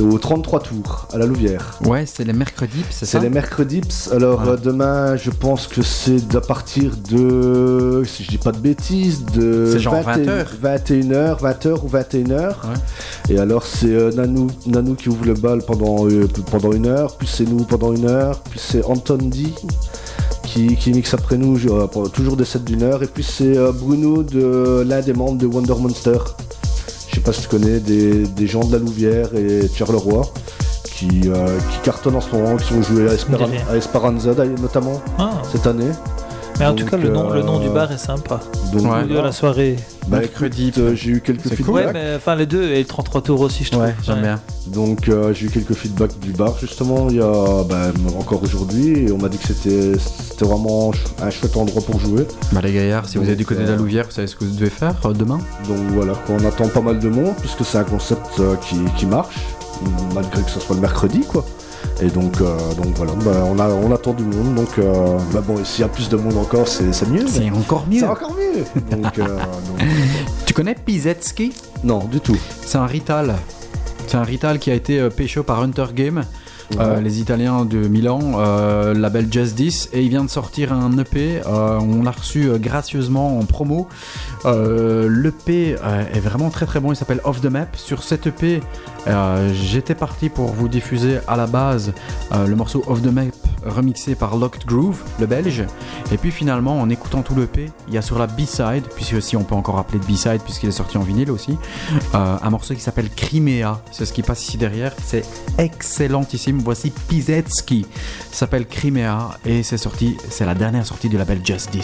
Au 33 tours à la Louvière. Ouais, c'est les mercredis, c'est ça C'est les mercredis. Alors Ouais. euh, demain, je pense que c'est à partir de, si je dis pas de bêtises, de C'est genre 20 heures. 21h, 20h ou 21h. Et alors c'est euh, Nanou, Nanou qui ouvre le bal pendant, euh, pendant une heure, puis c'est nous pendant une heure, puis c'est Anton D qui, qui mixe après nous, euh, toujours des sets d'une heure, et puis c'est euh, Bruno, de l'un des membres de Wonder Monster. Je sais pas si tu connais des, des gens de la Louvière et Charleroi qui, euh, qui cartonnent en ce moment, qui sont joués à, Esperan- à Esperanza notamment Ah. cette année. Mais en Donc, tout cas, le nom, le nom du euh, bar est sympa. donc, de la soirée. Bah, écoute, euh, j'ai eu quelques feedbacks. cool. Ouais, mais enfin les deux et le 33 tours aussi, je trouve. Ouais, j'aime bien. Donc euh, j'ai eu quelques feedbacks du bar justement il y a bah, encore aujourd'hui et on m'a dit que c'était c'était vraiment un chouette endroit pour jouer. Bah les gaillards, si vous êtes du côté de la euh, Louvière, vous savez ce que vous devez faire euh, demain Donc voilà, on attend pas mal de monde puisque c'est un concept euh, qui, qui marche malgré que ce soit le mercredi quoi. Et donc, euh, donc voilà, bah, on, a, on attend du monde. Donc, euh, bah bon, s'il y a plus de monde encore, c'est mieux. C'est encore mieux. C'est encore mieux. Donc, euh, donc- Tu connais Pizetski? Non, du tout. C'est un Rital. C'est un Rital qui a été pécho par Hunter Game. euh, les Italiens de Milan, euh, label 10, et il vient de sortir un EP. euh, on l'a reçu gracieusement en promo. Euh, L'EP euh, est vraiment très très bon. Il s'appelle Off the Map. Sur cet EP, euh, j'étais parti pour vous diffuser à la base le morceau Off the Map remixé par Locked Groove, le belge. Et puis finalement, en écoutant tout l'EP, il y a sur la B-side, puisque si on peut encore appeler de B-side puisqu'il est sorti en vinyle aussi, un morceau qui s'appelle Crimea. C'est ce qui passe ici derrière. C'est excellentissime. Voici Pizetski. Ça s'appelle Crimea et c'est sorti, c'est la dernière sortie du label Just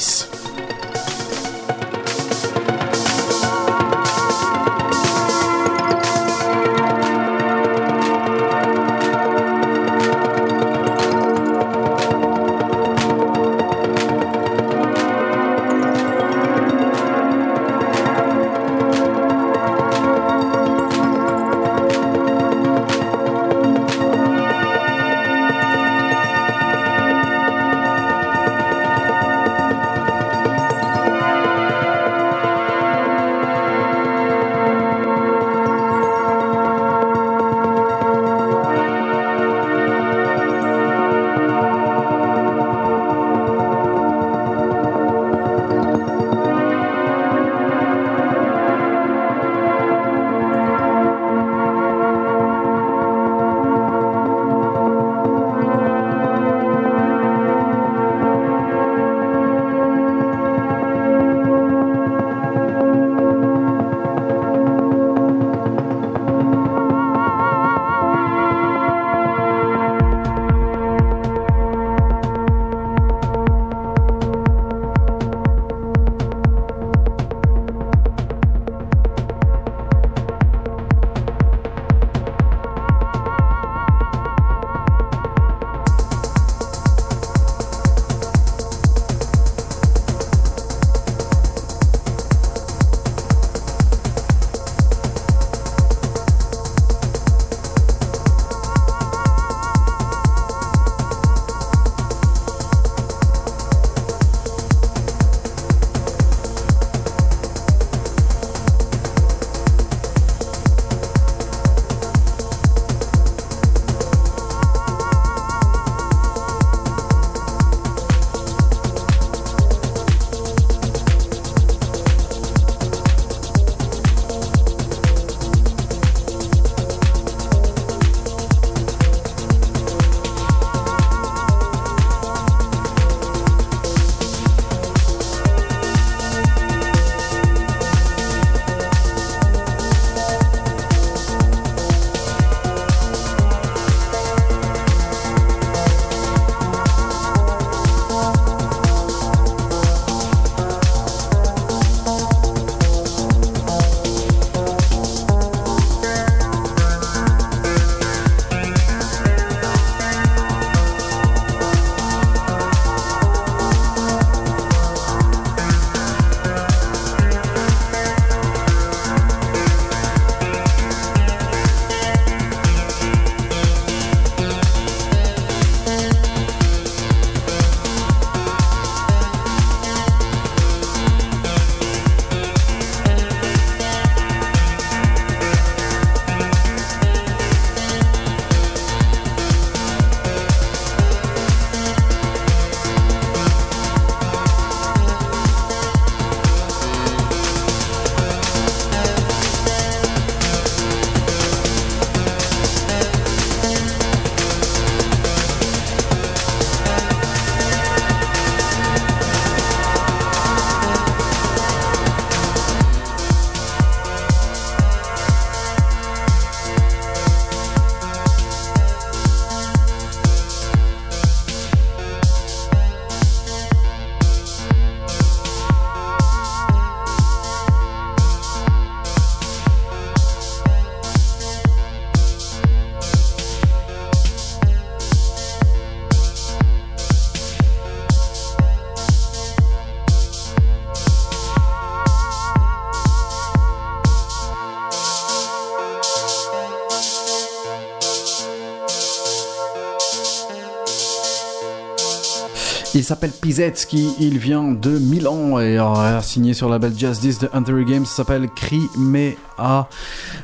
s'appelle Pizetski, il vient de Milan et a signé sur la label Justice de Hunter Games, s'appelle Crimea.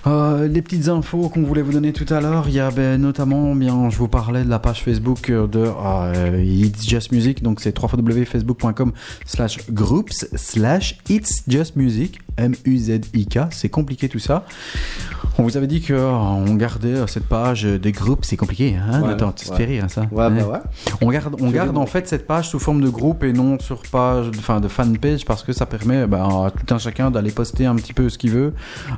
Euh, les petites infos qu'on voulait vous donner tout à l'heure, il y a ben, notamment, bien, je vous parlais de la page Facebook de euh, It's Just Music, donc c'est www.facebook.com slash groups slash It's Just Music, M-U-Z-I-K, c'est compliqué tout ça. On vous avait dit que euh, gardait euh, cette page des groupes, c'est compliqué, hein Ouais, ça te ouais. rire, ça Ouais, bah ouais. On garde, on garde en fait cette page sous forme de groupe et non sur page, enfin de fanpage parce que ça permet ben, à tout un chacun d'aller poster un petit peu ce qu'il veut.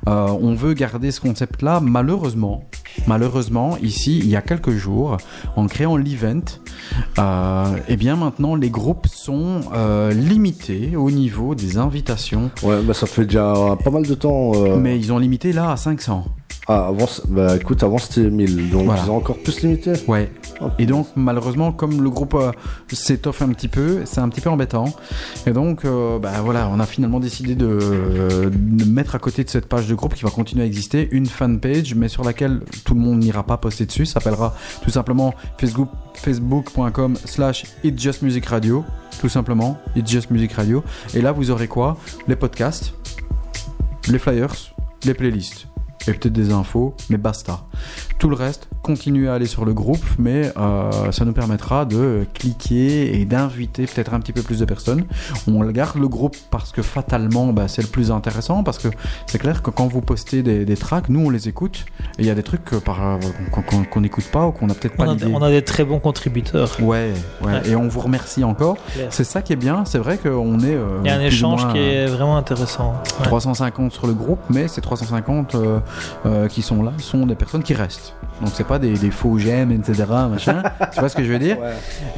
Euh, on veut garder ce concept-là. Malheureusement, malheureusement, ici, il y a quelques jours, en créant l'event, euh, eh bien maintenant les groupes sont euh, limités au niveau des invitations. Ouais, bah ça fait déjà pas mal de temps. euh, Mais ils ont limité là à 500. Ah, avant, bah écoute, avant c'était 1000, donc Voilà. ils ont encore plus limité. Ouais. Oh, Et donc malheureusement comme le groupe euh, s'étoffe un petit peu, c'est un petit peu embêtant. Et donc euh, bah, voilà, on a finalement décidé de, euh, de mettre à côté de cette page de groupe qui va continuer à exister une fanpage, mais sur laquelle tout le monde n'ira pas poster dessus. Ça s'appellera tout simplement Facebook facebook.com slash It's Just Music Radio. Tout simplement, It's Just Music Radio. Et là vous aurez quoi? Les podcasts, les flyers, les playlists et peut-être des infos, mais basta. Tout le reste, continuez à aller sur le groupe, mais euh, ça nous permettra de cliquer et d'inviter peut-être un petit peu plus de personnes. On garde le groupe parce que fatalement, bah, c'est le plus intéressant, parce que c'est clair que quand vous postez des, des tracks, nous on les écoute, et il y a des trucs par- euh, qu'on n'écoute pas ou qu'on n'a peut-être pas l'idée. on a des très bons contributeurs. Ouais, ouais, Ouais. et on vous remercie encore. C'est ça qui est bien, c'est vrai qu'on est... euh, Il y a un échange moins, qui est vraiment intéressant. Ouais. 350 sur le groupe, mais ces 350 euh, euh, qui sont là sont des personnes qui restent. Donc c'est pas des, des faux j'aime, etc. Machin. tu vois ce que je veux dire?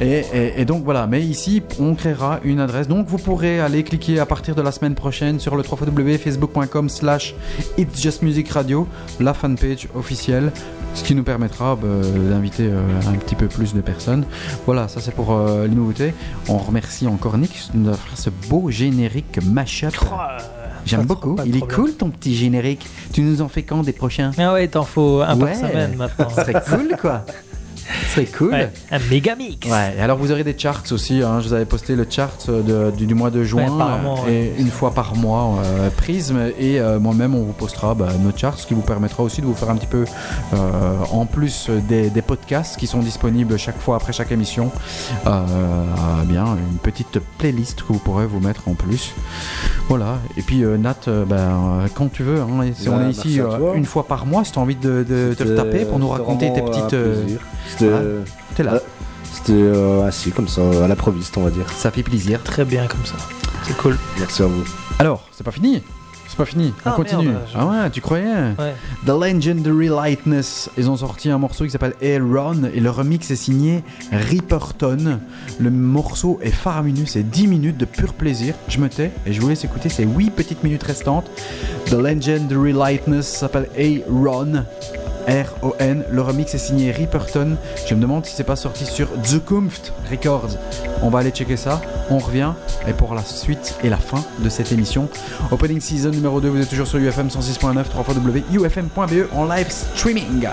Et, et- et donc voilà. Mais ici, on créera une adresse. Donc vous pourrez aller cliquer à partir de la semaine prochaine sur le www.facebook.com slash It's Just Music Radio, la fanpage officielle. Ce qui nous permettra bah, d'inviter euh, un petit peu plus de personnes. Voilà, ça c'est pour euh, les nouveautés. On remercie encore Nick de fait ce beau générique mashup. J'aime beaucoup. Il est cool ton petit générique. Tu nous en fais quand des prochains? Ah ouais, il t'en faut un Ouais. par semaine maintenant. Ce serait cool quoi. Serait cool. Ouais, un méga mix. Ouais, et alors vous aurez des charts aussi. hein. Je vous avais posté le chart de- du, du mois de juin Ouais, par mois, euh, et une fois par mois euh, Prism et euh, moi-même on vous postera bah, nos charts, ce qui vous permettra aussi de vous faire un petit peu euh, en plus des, des podcasts qui sont disponibles chaque fois après chaque émission. Euh, euh, bien une petite playlist que vous pourrez vous mettre en plus. Voilà. Et puis euh, Nat, ben, quand tu veux, hein, si Bah, on est merci ici euh, une fois par mois, si tu as envie de, de te le taper pour nous raconter tes petites. C'était. T'es là. C'était euh, assis comme ça, à l'improviste, on va dire. Ça fait plaisir. Très bien comme ça. C'est cool. Merci à vous. Alors, c'est pas fini? C'est pas fini. On Ah, continue. merde, je- Ah ouais, tu croyais? Ouais. The Legendary Lightness. Ils ont sorti un morceau qui s'appelle Aaron et le remix est signé Ripperton. Le morceau est faramineux, c'est 10 minutes de pur plaisir. Je me tais et je vous laisse écouter ces 8 petites minutes restantes. The Legendary Lightness s'appelle Aaron. R-O-N. Le remix est signé Ripperton. Je me demande si c'est pas sorti sur Zukunft Records. On va aller checker ça. On revient. Et pour la suite et la fin de cette émission, Opening Season numéro 2, vous êtes toujours sur UFM 106.9, 3 ufm.be E en live streaming.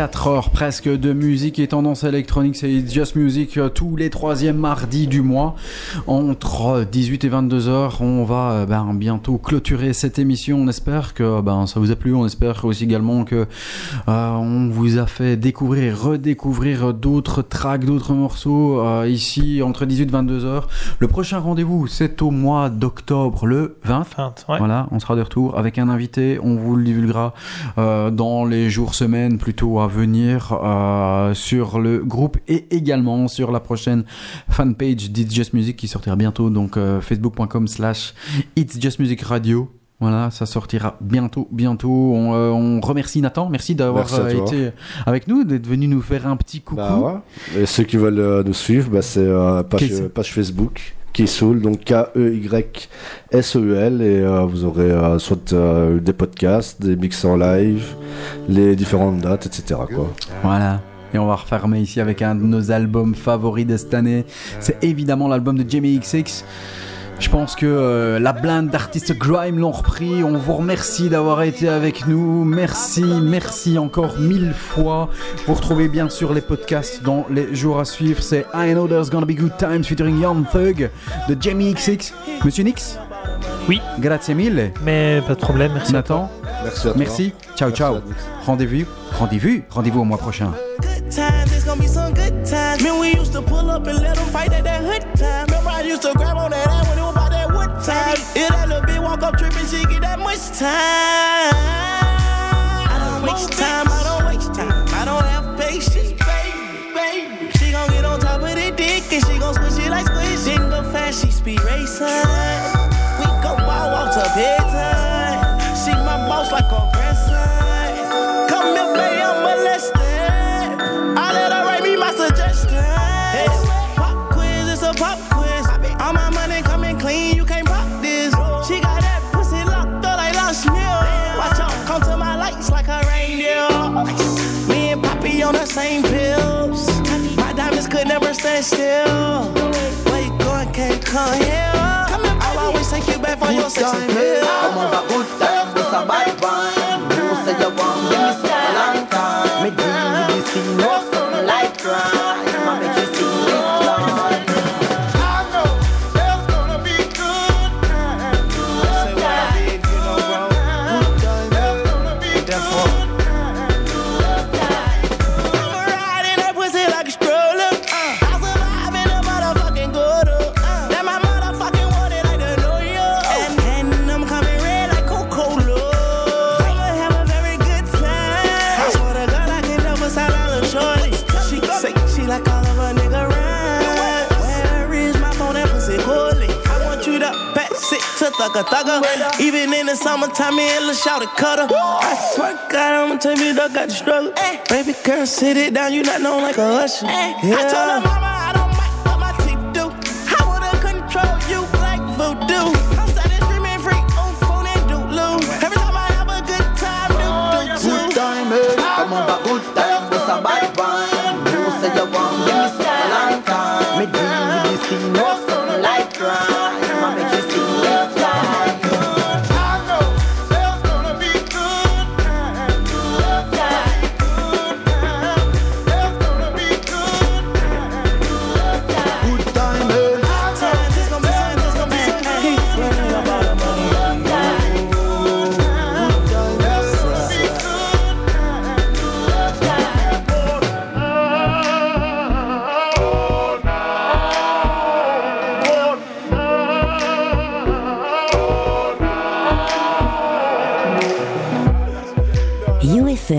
4 heures presque de musique et tendance électronique, c'est Just Music euh, tous les troisièmes mardis du mois. Entre 18 et 22 heures, on va euh, ben, bientôt clôturer cette émission. On espère que ben, ça vous a plu. On espère aussi également que on vous a fait découvrir, redécouvrir d'autres tracks, d'autres morceaux euh, ici entre 18 et 22 heures. Le prochain rendez-vous, c'est au mois d'octobre, le 20. ouais. Voilà, on sera de retour avec un invité. On vous le divulguera euh, dans les jours, semaines plutôt à venir euh, sur le groupe et également sur la prochaine fanpage d'It's Just Music qui sortira bientôt. Donc facebook.com slash It's Just Music Radio. Voilà, ça sortira bientôt, bientôt. On, euh, on remercie Nathan, merci d'avoir euh, été avec nous, d'être venu nous faire un petit coucou. Bah ouais. Et ceux qui veulent euh, nous suivre, bah, c'est euh, page, Facebook Keysoul, donc K-E-Y-S-E-U-L, et euh, vous aurez euh, soit euh, des podcasts, des mix en live, les différentes dates, etc. Quoi. Voilà. Et on va refermer ici avec un de nos albums favoris de cette année. C'est évidemment l'album de Jamie XX. Je pense que euh, la blinde d'artistes Grime l'ont repris. On vous remercie d'avoir été avec nous. Merci, merci encore mille fois. Vous retrouvez bien sûr les podcasts dans les jours à suivre. C'est I Know There's Gonna Be Good Times featuring Young Thug de Jamie XX. Monsieur Nix? Oui. Grazie mille. Mais pas de problème, merci. Nathan? Merci à toi. Merci. Ciao, ciao. Rendez-vous. Rendez-vous. Rendez-vous au mois prochain. good times, it's gonna be some good times. Man, we used to pull up and let them fight at that hood time. Remember, I used to grab on that ass when it was about that wood time. Yeah, that little bitch walk up tripping, she get that much time. I don't waste time, I don't waste time. I don't have patience, baby, baby. She gon' get on top of the dick and she gon' squish it like squish. Didn't go fast, she speed racing. We go ball off to bedtime. She my boss like a grandson. Same pills. My diamonds could never stand still. Where you going, can't come here. I'll always take you back for your sexy pill. Come on, a good time, this a bad one. You say you want me some long time. Me deal with thugger thugger. Even in the summertime, me and Lil Shout a cutter. I swear to God, I'ma tell you, dog got the struggle. Eh. Baby girl, sit it down, you not known like a usher. Yeah. I told her mama